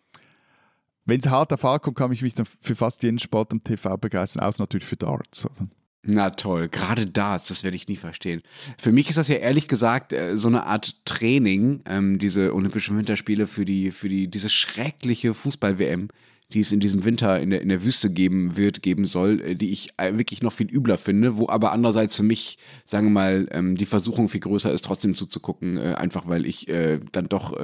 Wenn es hart auf hart kommt, kann ich mich dann für fast jeden Sport am TV begeistern, außer natürlich für Darts. Oder? Na toll, gerade Darts, das werde ich nie verstehen. Für mich ist das ja ehrlich gesagt äh, so eine Art Training, ähm, diese Olympischen Winterspiele für die, für die, diese schreckliche Fußball-WM, die es in diesem Winter in der, in der Wüste geben wird, geben soll, äh, die ich äh, wirklich noch viel übler finde, wo aber andererseits für mich, sagen wir mal, ähm, die Versuchung viel größer ist, trotzdem zuzugucken, einfach weil ich dann doch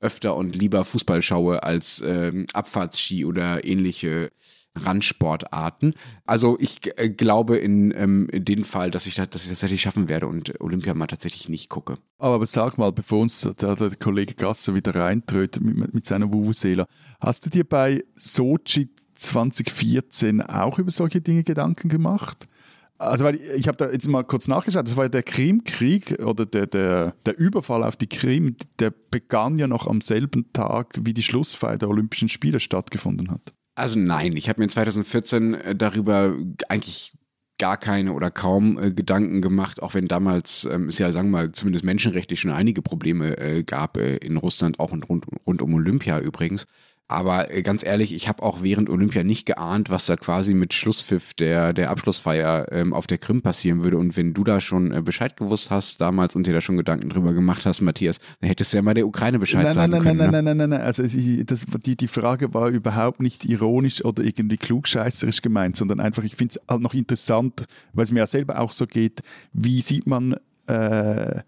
öfter und lieber Fußball schaue als ähm, Abfahrtsski oder ähnliche Randsportarten. Also ich äh, glaube in, ähm, in dem Fall, dass ich, das, dass ich das tatsächlich schaffen werde und Olympia mal tatsächlich nicht gucke. Aber sag mal, bevor uns der, der Kollege Gasser wieder reintrötet mit, mit seiner Vuvuzela, hast du dir bei Sochi 2014 auch über solche Dinge Gedanken gemacht? Also, weil ich habe da jetzt mal kurz nachgeschaut, das war ja der Krimkrieg oder der, der, der Überfall auf die Krim, der begann ja noch am selben Tag, wie die Schlussfeier der Olympischen Spiele stattgefunden hat. Also nein, ich habe mir 2014 äh, darüber eigentlich gar keine oder kaum äh, Gedanken gemacht, auch wenn damals ähm, es ja, sagen wir mal, zumindest menschenrechtlich schon einige Probleme äh, gab äh, in Russland, auch und rund, rund um Olympia übrigens. Aber äh, ganz ehrlich, ich habe auch während Olympia nicht geahnt, was da quasi mit Schlusspfiff der, der Abschlussfeier ähm, auf der Krim passieren würde. Und wenn du da schon äh, Bescheid gewusst hast damals und dir da schon Gedanken drüber gemacht hast, Matthias, dann hättest du ja mal der Ukraine Bescheid nein, sagen nein, können. Nein, ne? nein, nein, nein, nein. Also ich, das, die, die Frage war überhaupt nicht ironisch oder irgendwie klugscheißerisch gemeint, sondern einfach, ich finde es halt noch interessant, weil es mir ja selber auch so geht, wie sieht man... Äh,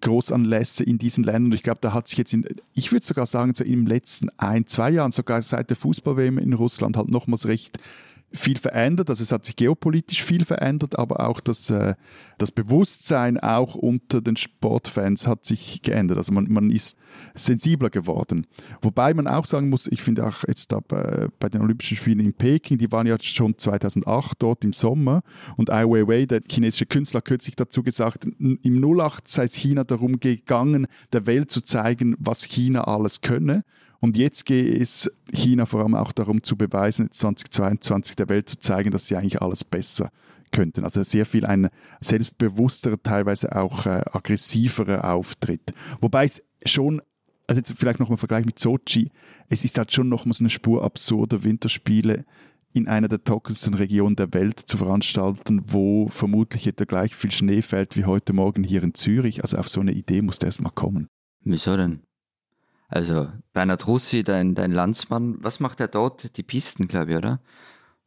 Großanlässe in diesen Ländern. Und ich glaube, da hat sich jetzt, in, ich würde sogar sagen, so im letzten ein, zwei Jahren, sogar seit der Fußball-WM in Russland, halt nochmals recht viel verändert. Also es hat sich geopolitisch viel verändert, aber auch das, äh, das Bewusstsein auch unter den Sportfans hat sich geändert. Also man, man ist sensibler geworden. Wobei man auch sagen muss, ich finde auch jetzt da bei, bei, den Olympischen Spielen in Peking, die waren ja schon 2008 dort im Sommer und Ai Weiwei, der chinesische Künstler, kürzlich dazu gesagt, im 08 sei es China darum gegangen, der Welt zu zeigen, was China alles könne. Und jetzt geht es China vor allem auch darum zu beweisen, 2022 der Welt zu zeigen, dass sie eigentlich alles besser könnten. Also sehr viel ein selbstbewussterer, teilweise auch äh, aggressiverer Auftritt. Wobei es schon, also jetzt vielleicht nochmal Vergleich mit Sochi, es ist halt schon nochmal so eine Spur absurder Winterspiele in einer der trockensten Regionen der Welt zu veranstalten, wo vermutlich etwa gleich viel Schnee fällt wie heute Morgen hier in Zürich. Also auf so eine Idee muss der erst mal kommen. Wieso denn? Also Bernhard Russi, dein, dein Landsmann, was macht er dort? Die Pisten, glaube ich, oder?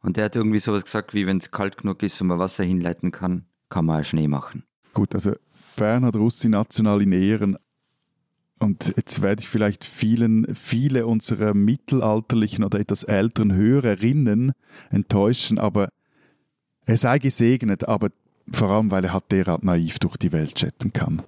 Und der hat irgendwie sowas gesagt, wie wenn es kalt genug ist und man Wasser hinleiten kann, kann man Schnee machen. Gut, also Bernhard Russi national in Ehren. Und jetzt werde ich vielleicht vielen, viele unserer mittelalterlichen oder etwas älteren Hörerinnen enttäuschen, aber er sei gesegnet, aber vor allem, weil er halt derart naiv durch die Welt chatten kann.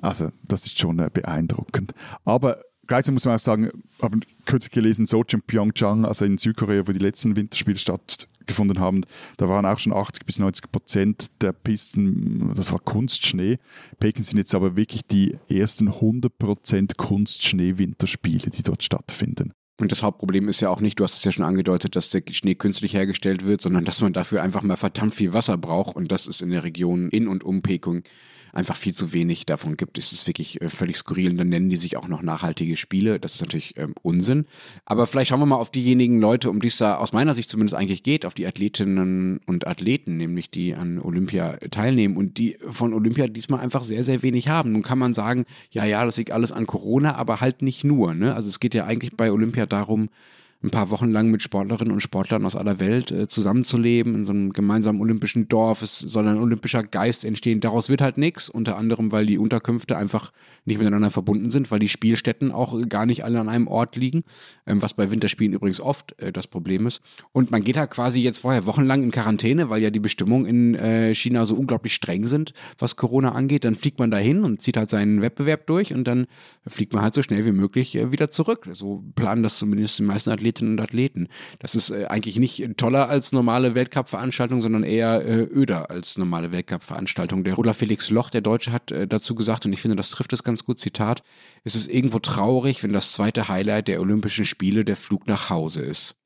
Also, das ist schon äh, beeindruckend. Aber Gleichzeitig muss man auch sagen, habe kürzlich gelesen, Sochi und Pyeongchang, also in Südkorea, wo die letzten Winterspiele stattgefunden haben, da waren auch schon 80 bis 90 Prozent der Pisten, das war Kunstschnee. Peking sind jetzt aber wirklich die ersten 100 Prozent Kunstschnee-Winterspiele, die dort stattfinden. Und das Hauptproblem ist ja auch nicht, du hast es ja schon angedeutet, dass der Schnee künstlich hergestellt wird, sondern dass man dafür einfach mal verdammt viel Wasser braucht. Und das ist in der Region in und um Peking einfach viel zu wenig davon gibt. Es ist wirklich äh, völlig skurril und dann nennen die sich auch noch nachhaltige Spiele. Das ist natürlich ähm, Unsinn. Aber vielleicht schauen wir mal auf diejenigen Leute, um die es da aus meiner Sicht zumindest eigentlich geht, auf die Athletinnen und Athleten, nämlich die an Olympia teilnehmen und die von Olympia diesmal einfach sehr, sehr wenig haben. Nun kann man sagen, ja, ja, das liegt alles an Corona, aber halt nicht nur. Ne? Also es geht ja eigentlich bei Olympia darum, ein paar Wochen lang mit Sportlerinnen und Sportlern aus aller Welt äh, zusammenzuleben in so einem gemeinsamen olympischen Dorf. Es soll ein olympischer Geist entstehen. Daraus wird halt nichts, unter anderem, weil die Unterkünfte einfach nicht miteinander verbunden sind, weil die Spielstätten auch gar nicht alle an einem Ort liegen, ähm, was bei Winterspielen übrigens oft äh, das Problem ist. Und man geht halt quasi jetzt vorher wochenlang in Quarantäne, weil ja die Bestimmungen in äh, China so unglaublich streng sind, was Corona angeht. Dann fliegt man dahin und zieht halt seinen Wettbewerb durch und dann fliegt man halt so schnell wie möglich äh, wieder zurück. So planen das zumindest die meisten Athletinnen und Athleten. Das ist äh, eigentlich nicht toller als normale Weltcup-Veranstaltung, sondern eher äh, öder als normale Weltcup-Veranstaltung. Der Roller Felix Loch, der Deutsche, hat äh, dazu gesagt, und ich finde, das trifft es ganz gut, Zitat, es ist irgendwo traurig, wenn das zweite Highlight der Olympischen Spiele der Flug nach Hause ist.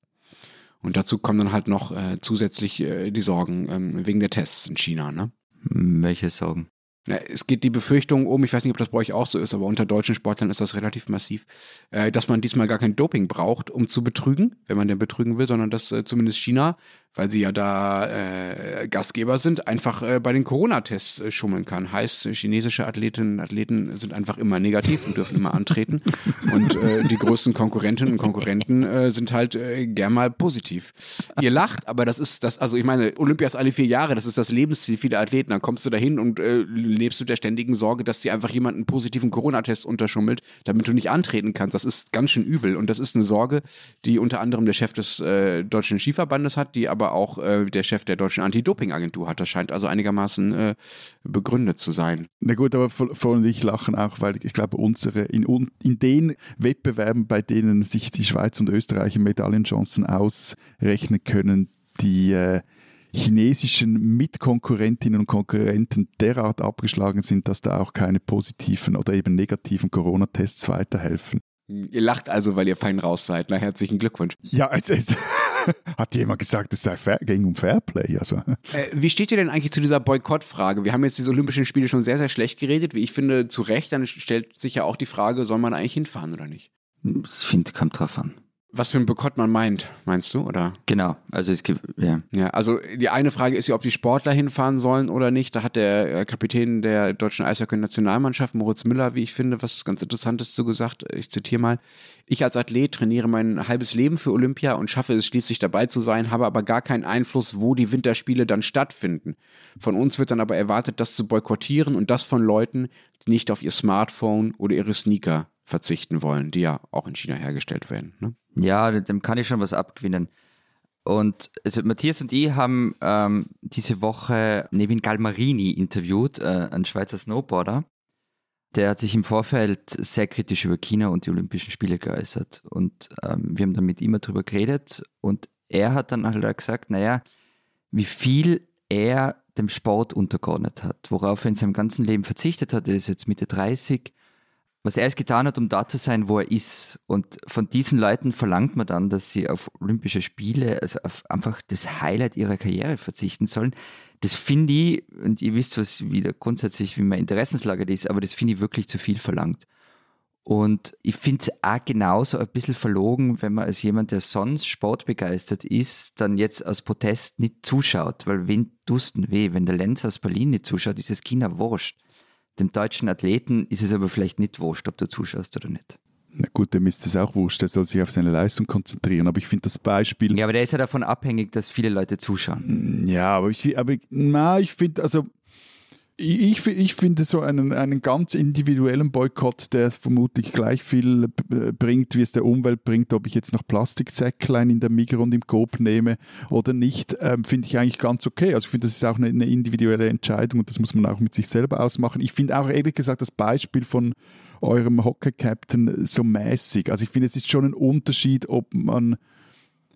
Und dazu kommen dann halt noch äh, zusätzlich äh, die Sorgen ähm, wegen der Tests in China. Ne? Welche Sorgen? Ja, es geht die Befürchtung um, ich weiß nicht, ob das bei euch auch so ist, aber unter deutschen Sportlern ist das relativ massiv, äh, dass man diesmal gar kein Doping braucht, um zu betrügen, wenn man denn betrügen will, sondern dass äh, zumindest China weil sie ja da äh, Gastgeber sind, einfach äh, bei den Corona-Tests äh, schummeln kann. Heißt, chinesische Athletinnen und Athleten sind einfach immer negativ und dürfen immer antreten. und äh, die größten Konkurrentinnen und Konkurrenten äh, sind halt äh, gern mal positiv. Ihr lacht, aber das ist das, also ich meine, Olympia ist alle vier Jahre, das ist das Lebensziel vieler Athleten. Dann kommst du dahin und äh, lebst mit der ständigen Sorge, dass dir einfach jemand einen positiven Corona-Test unterschummelt, damit du nicht antreten kannst. Das ist ganz schön übel. Und das ist eine Sorge, die unter anderem der Chef des äh, Deutschen Skiverbandes hat, die aber aber auch äh, der Chef der deutschen Anti-Doping-Agentur hat. Das scheint also einigermaßen äh, begründet zu sein. Na gut, aber vor und ich lachen auch, weil ich glaube, unsere in, in den Wettbewerben, bei denen sich die Schweiz und Österreich Medaillenchancen ausrechnen können, die äh, chinesischen Mitkonkurrentinnen und Konkurrenten derart abgeschlagen sind, dass da auch keine positiven oder eben negativen Corona-Tests weiterhelfen. Ihr lacht also, weil ihr fein raus seid. Na, herzlichen Glückwunsch. Ja, es, es hat jemand gesagt, es sei fair, ging um Fairplay. Also. Äh, wie steht ihr denn eigentlich zu dieser Boykottfrage? Wir haben jetzt diese Olympischen Spiele schon sehr, sehr schlecht geredet. Wie ich finde, zu Recht. Dann stellt sich ja auch die Frage, soll man eigentlich hinfahren oder nicht? Ich finde, kommt drauf an. Was für ein Boykott man meint, meinst du, oder? Genau, also es gibt, ja. Ja, also die eine Frage ist ja, ob die Sportler hinfahren sollen oder nicht. Da hat der äh, Kapitän der deutschen Eishockey-Nationalmannschaft, Moritz Müller, wie ich finde, was ganz Interessantes zu gesagt. Ich zitiere mal. Ich als Athlet trainiere mein halbes Leben für Olympia und schaffe es schließlich dabei zu sein, habe aber gar keinen Einfluss, wo die Winterspiele dann stattfinden. Von uns wird dann aber erwartet, das zu boykottieren und das von Leuten, die nicht auf ihr Smartphone oder ihre Sneaker verzichten wollen, die ja auch in China hergestellt werden. Ne? Ja, dem kann ich schon was abgewinnen. Und also Matthias und ich haben ähm, diese Woche Nevin Galmarini interviewt, äh, ein Schweizer Snowboarder. Der hat sich im Vorfeld sehr kritisch über China und die Olympischen Spiele geäußert. Und ähm, wir haben dann mit ihm darüber geredet. Und er hat dann halt gesagt, naja, wie viel er dem Sport untergeordnet hat, worauf er in seinem ganzen Leben verzichtet hat. Er ist jetzt Mitte 30 was er es getan hat, um da zu sein, wo er ist. Und von diesen Leuten verlangt man dann, dass sie auf Olympische Spiele, also auf einfach das Highlight ihrer Karriere verzichten sollen. Das finde ich, und ihr wisst, was wieder grundsätzlich, wie meine Interessenslage ist, aber das finde ich wirklich zu viel verlangt. Und ich finde es auch genauso ein bisschen verlogen, wenn man als jemand, der sonst sportbegeistert ist, dann jetzt aus Protest nicht zuschaut. Weil wen tust denn weh? Wenn der Lenz aus Berlin nicht zuschaut, ist es China wurscht. Dem deutschen Athleten ist es aber vielleicht nicht wurscht, ob du zuschaust oder nicht. Na gut, dem ist es auch wurscht, der soll sich auf seine Leistung konzentrieren. Aber ich finde das Beispiel. Ja, aber der ist ja davon abhängig, dass viele Leute zuschauen. Ja, aber ich, aber, na, ich finde, also ich, ich finde so einen, einen ganz individuellen Boykott, der vermutlich gleich viel bringt, wie es der Umwelt bringt, ob ich jetzt noch Plastiksäcklein in der Migros und im Coop nehme oder nicht, ähm, finde ich eigentlich ganz okay. Also ich finde, das ist auch eine, eine, individuelle Entscheidung und das muss man auch mit sich selber ausmachen. Ich finde auch ehrlich gesagt das Beispiel von eurem Hockey-Captain so mäßig. Also ich finde, es ist schon ein Unterschied, ob man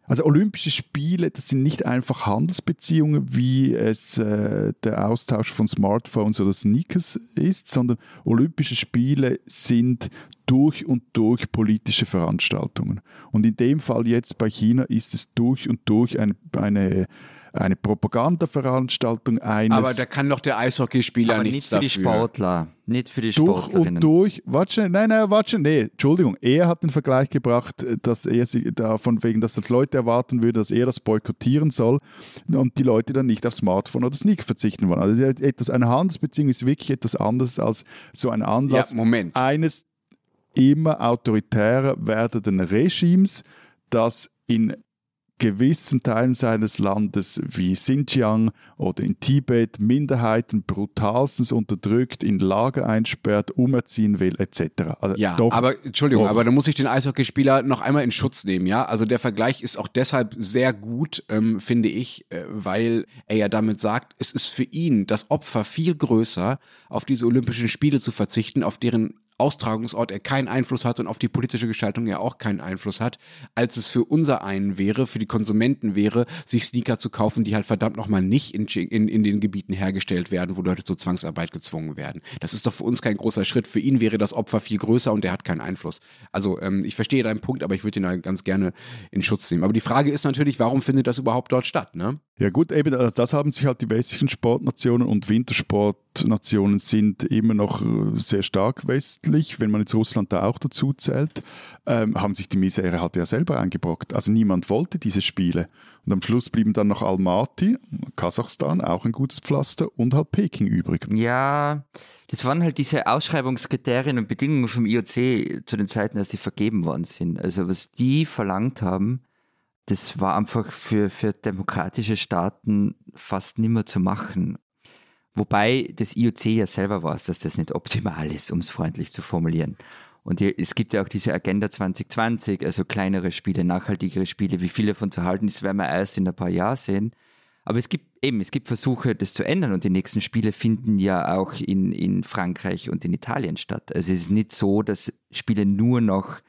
also Olympische Spiele, das sind nicht einfach Handelsbeziehungen, wie es äh, der Austausch von Smartphones oder Sneakers ist, sondern Olympische Spiele sind durch und durch politische Veranstaltungen. Und in dem Fall jetzt bei China ist es durch und durch eine, eine eine Propagandaveranstaltung eines. Aber da kann doch der Eishockeyspieler aber nichts nicht für die Sportler, nicht für die Sportlerinnen. Durch und durch, warte, nein, nein, warte, nee, Entschuldigung, er hat den Vergleich gebracht, dass er sich davon wegen, dass das Leute erwarten würde, dass er das boykottieren soll und die Leute dann nicht auf Smartphone oder Sneak verzichten wollen. Also etwas, eine Handelsbeziehung ist wirklich etwas anderes als so ein Anlass ja, Moment. eines immer autoritärer werdenden Regimes, das in gewissen Teilen seines Landes wie Xinjiang oder in Tibet Minderheiten brutalstens unterdrückt, in Lager einsperrt, umerziehen will, etc. Also ja, doch, aber Entschuldigung, doch. aber da muss ich den Eishockeyspieler noch einmal in Schutz nehmen, ja? Also der Vergleich ist auch deshalb sehr gut, ähm, finde ich, äh, weil er ja damit sagt, es ist für ihn das Opfer viel größer, auf diese Olympischen Spiele zu verzichten, auf deren Austragungsort er keinen Einfluss hat und auf die politische Gestaltung er auch keinen Einfluss hat, als es für unser einen wäre, für die Konsumenten wäre, sich Sneaker zu kaufen, die halt verdammt nochmal nicht in, in, in den Gebieten hergestellt werden, wo Leute zur Zwangsarbeit gezwungen werden. Das ist doch für uns kein großer Schritt. Für ihn wäre das Opfer viel größer und er hat keinen Einfluss. Also ähm, ich verstehe deinen Punkt, aber ich würde ihn da ganz gerne in Schutz nehmen. Aber die Frage ist natürlich, warum findet das überhaupt dort statt? Ne? Ja gut, eben das haben sich halt die westlichen Sportnationen und Wintersportnationen sind immer noch äh, sehr stark westlich, wenn man jetzt Russland da auch dazu zählt, ähm, haben sich die Misere halt ja selber eingebrockt. Also niemand wollte diese Spiele. Und am Schluss blieben dann noch Almaty, Kasachstan, auch ein gutes Pflaster, und halt Peking übrig. Ja, das waren halt diese Ausschreibungskriterien und Bedingungen vom IOC zu den Zeiten, als die vergeben worden sind. Also was die verlangt haben, das war einfach für, für demokratische Staaten fast nimmer zu machen. Wobei das IOC ja selber weiß, dass das nicht optimal ist, um es freundlich zu formulieren. Und es gibt ja auch diese Agenda 2020, also kleinere Spiele, nachhaltigere Spiele. Wie viele davon zu halten ist, werden wir erst in ein paar Jahren sehen. Aber es gibt eben, es gibt Versuche, das zu ändern und die nächsten Spiele finden ja auch in, in Frankreich und in Italien statt. Also es ist nicht so, dass Spiele nur noch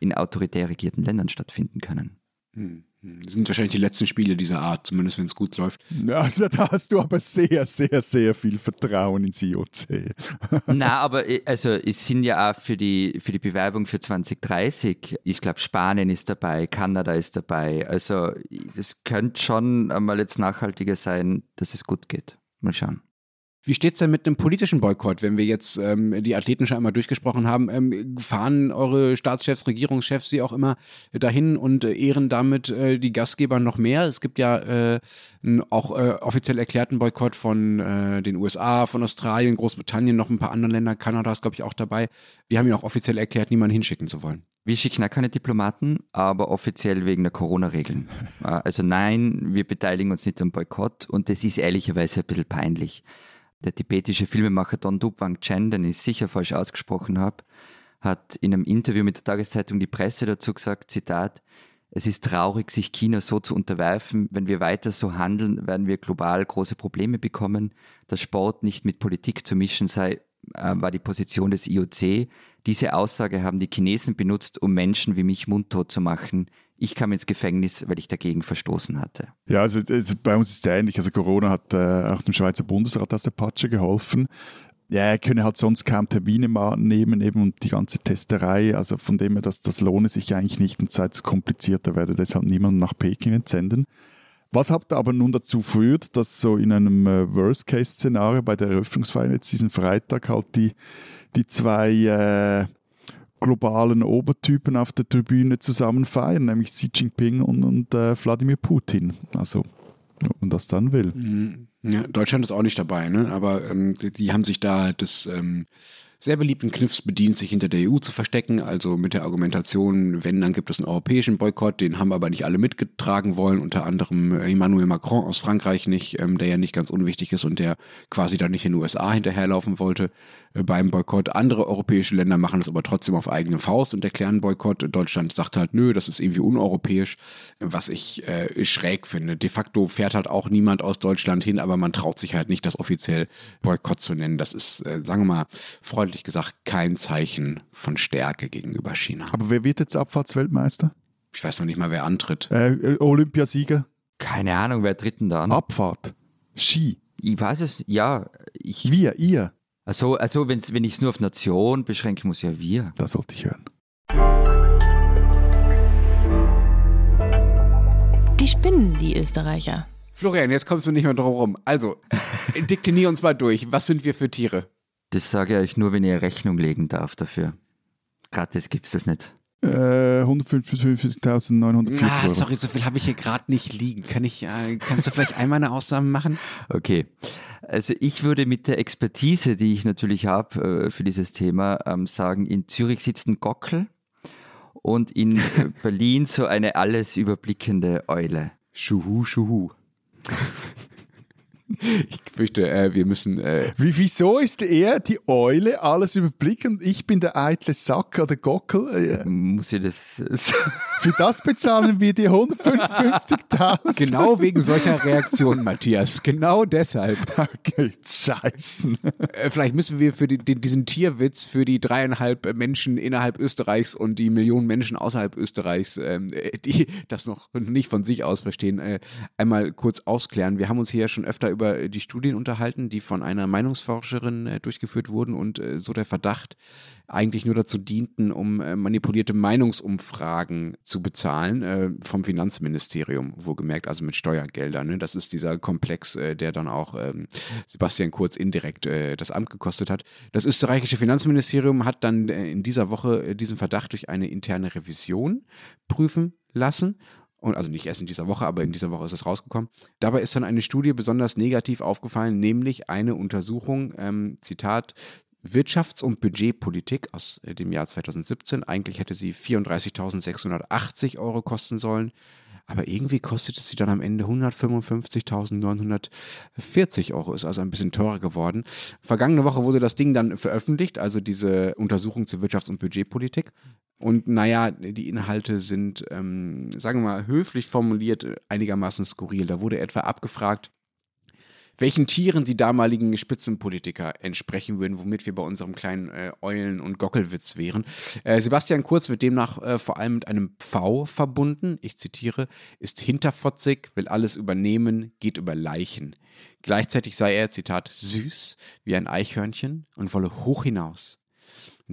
in autoritär regierten Ländern stattfinden können. Hm. Das sind wahrscheinlich die letzten Spiele dieser Art, zumindest wenn es gut läuft. Also da hast du aber sehr, sehr, sehr viel Vertrauen ins IOC. Na, aber äh, also es sind ja auch für die, für die Bewerbung für 2030, ich glaube Spanien ist dabei, Kanada ist dabei. Also es könnte schon einmal jetzt nachhaltiger sein, dass es gut geht. Mal schauen. Wie steht es denn mit einem politischen Boykott, wenn wir jetzt ähm, die Athleten schon einmal durchgesprochen haben? Ähm, fahren eure Staatschefs, Regierungschefs, wie auch immer, dahin und äh, ehren damit äh, die Gastgeber noch mehr? Es gibt ja äh, einen auch äh, offiziell erklärten Boykott von äh, den USA, von Australien, Großbritannien, noch ein paar anderen Ländern, Kanada ist, glaube ich, auch dabei. Die haben ja auch offiziell erklärt, niemanden hinschicken zu wollen. Wir schicken auch keine Diplomaten, aber offiziell wegen der Corona-Regeln. Äh, also nein, wir beteiligen uns nicht am Boykott und das ist ehrlicherweise ein bisschen peinlich der tibetische Filmemacher Don Dupwang Chen, den ich sicher falsch ausgesprochen habe, hat in einem Interview mit der Tageszeitung Die Presse dazu gesagt, Zitat, Es ist traurig, sich China so zu unterwerfen. Wenn wir weiter so handeln, werden wir global große Probleme bekommen. Dass Sport nicht mit Politik zu mischen sei, äh, war die Position des IOC. Diese Aussage haben die Chinesen benutzt, um Menschen wie mich mundtot zu machen. Ich kam ins Gefängnis, weil ich dagegen verstoßen hatte. Ja, also, bei uns ist es ähnlich. Also Corona hat äh, auch dem Schweizer Bundesrat aus der Patsche geholfen. Ja, er könne halt sonst kaum Termine nehmen eben und die ganze Testerei, also von dem her, das, das lohne sich eigentlich nicht und sei zu kompliziert, da werde deshalb niemand nach Peking entsenden. Was habt aber nun dazu führt, dass so in einem äh, Worst-Case-Szenario bei der Eröffnungsfeier jetzt diesen Freitag halt die, die zwei äh, globalen Obertypen auf der Tribüne zusammen feiern, nämlich Xi Jinping und, und äh, Wladimir Putin. Also, ob man das dann will. Mhm. Ja, Deutschland ist auch nicht dabei, ne? aber ähm, die, die, haben sich da das ähm, sehr beliebten Kniffs bedient, sich hinter der EU zu verstecken, also mit der Argumentation, wenn, dann gibt es einen europäischen Boykott, den haben aber nicht alle mitgetragen wollen, unter anderem äh, Emmanuel Macron aus Frankreich nicht, ähm, der ja nicht ganz unwichtig ist und der quasi da nicht in den USA hinterherlaufen wollte. Äh, beim Boykott. Andere europäische Länder machen es aber trotzdem auf eigene Faust und erklären Boykott. Deutschland sagt halt, nö, das ist irgendwie uneuropäisch, was ich äh, schräg finde. De facto fährt halt auch niemand aus Deutschland hin, aber man traut sich halt nicht, das offiziell Boykott zu nennen. Das ist, äh, sagen wir mal, freundlich gesagt, kein Zeichen von Stärke gegenüber China. Aber wer wird jetzt Abfahrtsweltmeister? Ich weiß noch nicht mal, wer antritt. Äh, Olympiasieger? Keine Ahnung, wer tritt denn da an? Abfahrt. Ski. Ich weiß es, ja. Ich, Wir, ihr. Also, also wenn's, wenn ich es nur auf Nation beschränke, muss ja wir. Das wollte ich hören. Die spinnen, die Österreicher. Florian, jetzt kommst du nicht mehr drum rum. Also, deklinier uns mal durch. Was sind wir für Tiere? Das sage ich euch nur, wenn ihr Rechnung legen darf dafür. Gratis gibt es das nicht. Äh, 155.940 ah, Euro. Sorry, so viel habe ich hier gerade nicht liegen. Kann ich, äh, kannst du vielleicht einmal eine Aussage machen? Okay. Also ich würde mit der Expertise, die ich natürlich habe äh, für dieses Thema, ähm, sagen, in Zürich sitzt ein Gockel und in Berlin so eine alles überblickende Eule. Schuhu, schuhu. Ich fürchte, äh, wir müssen. Äh Wie, wieso ist er die Eule alles überblickend? Ich bin der eitle Sack oder Gockel. Äh, Muss ich das. Für das bezahlen wir die 155.000. Genau wegen solcher Reaktionen, Matthias. Genau deshalb. Okay, scheißen. Äh, vielleicht müssen wir für die, den, diesen Tierwitz für die dreieinhalb Menschen innerhalb Österreichs und die Millionen Menschen außerhalb Österreichs, ähm, die das noch nicht von sich aus verstehen, äh, einmal kurz ausklären. Wir haben uns hier ja schon öfter über die Studien unterhalten, die von einer Meinungsforscherin äh, durchgeführt wurden und äh, so der Verdacht eigentlich nur dazu dienten, um äh, manipulierte Meinungsumfragen zu bezahlen äh, vom Finanzministerium, wohlgemerkt, also mit Steuergeldern. Ne? Das ist dieser Komplex, äh, der dann auch ähm, Sebastian Kurz indirekt äh, das Amt gekostet hat. Das österreichische Finanzministerium hat dann in dieser Woche diesen Verdacht durch eine interne Revision prüfen lassen und also nicht erst in dieser Woche, aber in dieser Woche ist es rausgekommen. Dabei ist dann eine Studie besonders negativ aufgefallen, nämlich eine Untersuchung, ähm, Zitat, Wirtschafts- und Budgetpolitik aus äh, dem Jahr 2017. Eigentlich hätte sie 34.680 Euro kosten sollen. Aber irgendwie kostet es sie dann am Ende 155.940 Euro, ist also ein bisschen teurer geworden. Vergangene Woche wurde das Ding dann veröffentlicht, also diese Untersuchung zur Wirtschafts- und Budgetpolitik. Und naja, die Inhalte sind, ähm, sagen wir mal, höflich formuliert, einigermaßen skurril. Da wurde etwa abgefragt, welchen Tieren die damaligen Spitzenpolitiker entsprechen würden, womit wir bei unserem kleinen äh, Eulen- und Gockelwitz wären. Äh, Sebastian Kurz wird demnach äh, vor allem mit einem Pfau verbunden. Ich zitiere, ist hinterfotzig, will alles übernehmen, geht über Leichen. Gleichzeitig sei er, Zitat, süß wie ein Eichhörnchen und wolle hoch hinaus.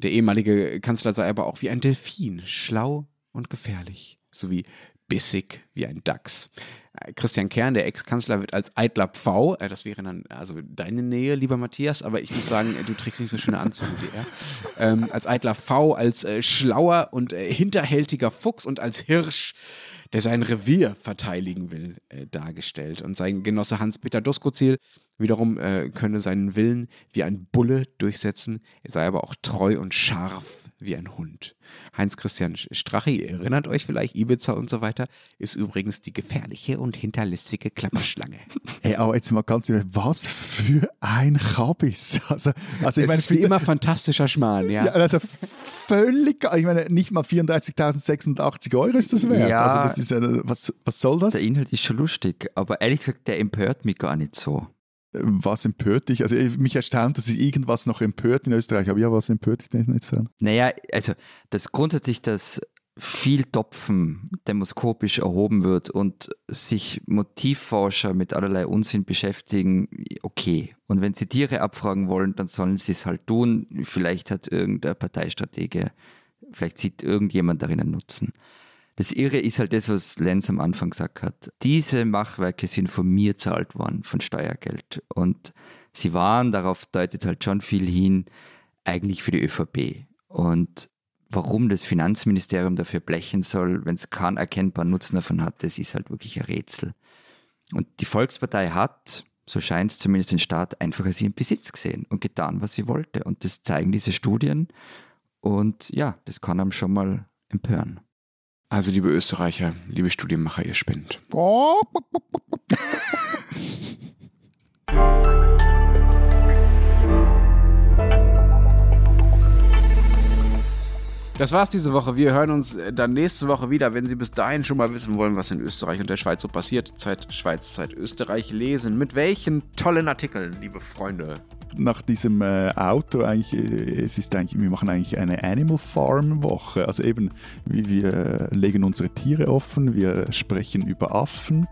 Der ehemalige Kanzler sei aber auch wie ein Delfin, schlau und gefährlich, sowie bissig wie ein Dachs. Äh, Christian Kern, der Ex-Kanzler, wird als eitler Pfau, äh, das wäre dann also deine Nähe, lieber Matthias, aber ich muss sagen, du trägst nicht so schöne Anzüge wie er, ähm, als eitler Pfau, als äh, schlauer und äh, hinterhältiger Fuchs und als Hirsch, der sein Revier verteidigen will, äh, dargestellt. Und sein Genosse Hans-Peter Doskozil wiederum äh, könne seinen Willen wie ein Bulle durchsetzen, er sei aber auch treu und scharf wie ein Hund. Heinz-Christian Strache, ihr erinnert euch vielleicht, Ibiza und so weiter, ist übrigens die gefährliche und hinterlistige Klapperschlange. Ey, aber jetzt mal ganz ehrlich, was für ein Kabis. Also, also ich es meine, ist wie immer fantastischer Schmarrn, ja. Ja, also völlig, ich meine, nicht mal 34.680 Euro ist das wert. Ja. Also das ist ja, was, was soll das? Der Inhalt ist schon lustig, aber ehrlich gesagt, der empört mich gar nicht so. Was empört dich? Also ich- mich erstaunt, dass sich irgendwas noch empört in Österreich, aber ja, was empört dich denn so? Naja, also das grundsätzlich, dass viel Topfen demoskopisch erhoben wird und sich Motivforscher mit allerlei Unsinn beschäftigen, okay. Und wenn sie Tiere abfragen wollen, dann sollen sie es halt tun. Vielleicht hat irgendein Parteistratege, vielleicht sieht irgendjemand darin einen Nutzen. Das Irre ist halt das, was Lenz am Anfang gesagt hat. Diese Machwerke sind von mir zahlt worden, von Steuergeld. Und sie waren, darauf deutet halt schon viel hin, eigentlich für die ÖVP. Und warum das Finanzministerium dafür blechen soll, wenn es keinen erkennbaren Nutzen davon hat, das ist halt wirklich ein Rätsel. Und die Volkspartei hat, so scheint es zumindest den Staat, einfach als ihren Besitz gesehen und getan, was sie wollte. Und das zeigen diese Studien. Und ja, das kann einem schon mal empören. Also, liebe Österreicher, liebe Studienmacher, ihr spinnt. Das war's diese Woche. Wir hören uns äh, dann nächste Woche wieder. Wenn Sie bis dahin schon mal wissen wollen, was in Österreich und der Schweiz so passiert, Zeit Schweiz, Zeit Österreich lesen. Mit welchen tollen Artikeln, liebe Freunde? Nach diesem äh, Auto eigentlich, äh, es ist eigentlich, wir machen eigentlich eine Animal Farm Woche. Also eben, wir, wir legen unsere Tiere offen, wir sprechen über Affen,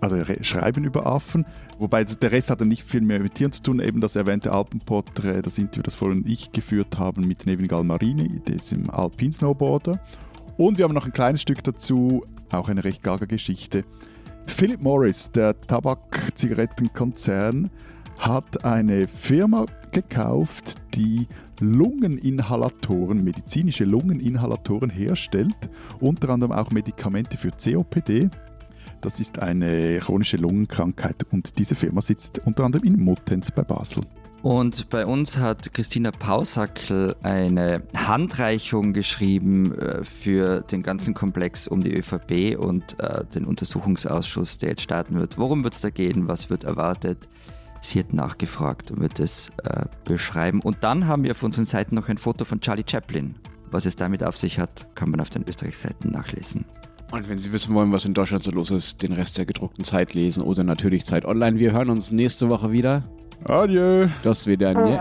also re- schreiben über Affen. Wobei der Rest hat dann nicht viel mehr mit Tieren zu tun. Eben das erwähnte Alpenporträt, das Interview, das vorhin ich geführt haben mit Nevin Galmarini, diesem Alpin-Snowboarder. Und wir haben noch ein kleines Stück dazu, auch eine recht gaga Geschichte. Philip Morris, der Tabak-Zigarettenkonzern, hat eine Firma gekauft, die Lungeninhalatoren, medizinische Lungeninhalatoren herstellt, unter anderem auch Medikamente für COPD. Das ist eine chronische Lungenkrankheit und diese Firma sitzt unter anderem in Muttenz bei Basel. Und bei uns hat Christina Pausackel eine Handreichung geschrieben äh, für den ganzen Komplex um die ÖVP und äh, den Untersuchungsausschuss, der jetzt starten wird. Worum wird es da gehen? Was wird erwartet? Sie hat nachgefragt und wird es äh, beschreiben. Und dann haben wir auf unseren Seiten noch ein Foto von Charlie Chaplin. Was es damit auf sich hat, kann man auf den Österreich-Seiten nachlesen. Und wenn Sie wissen wollen, was in Deutschland so los ist, den Rest der gedruckten Zeit lesen oder natürlich Zeit online. Wir hören uns nächste Woche wieder. Adieu! Das wieder. Ne?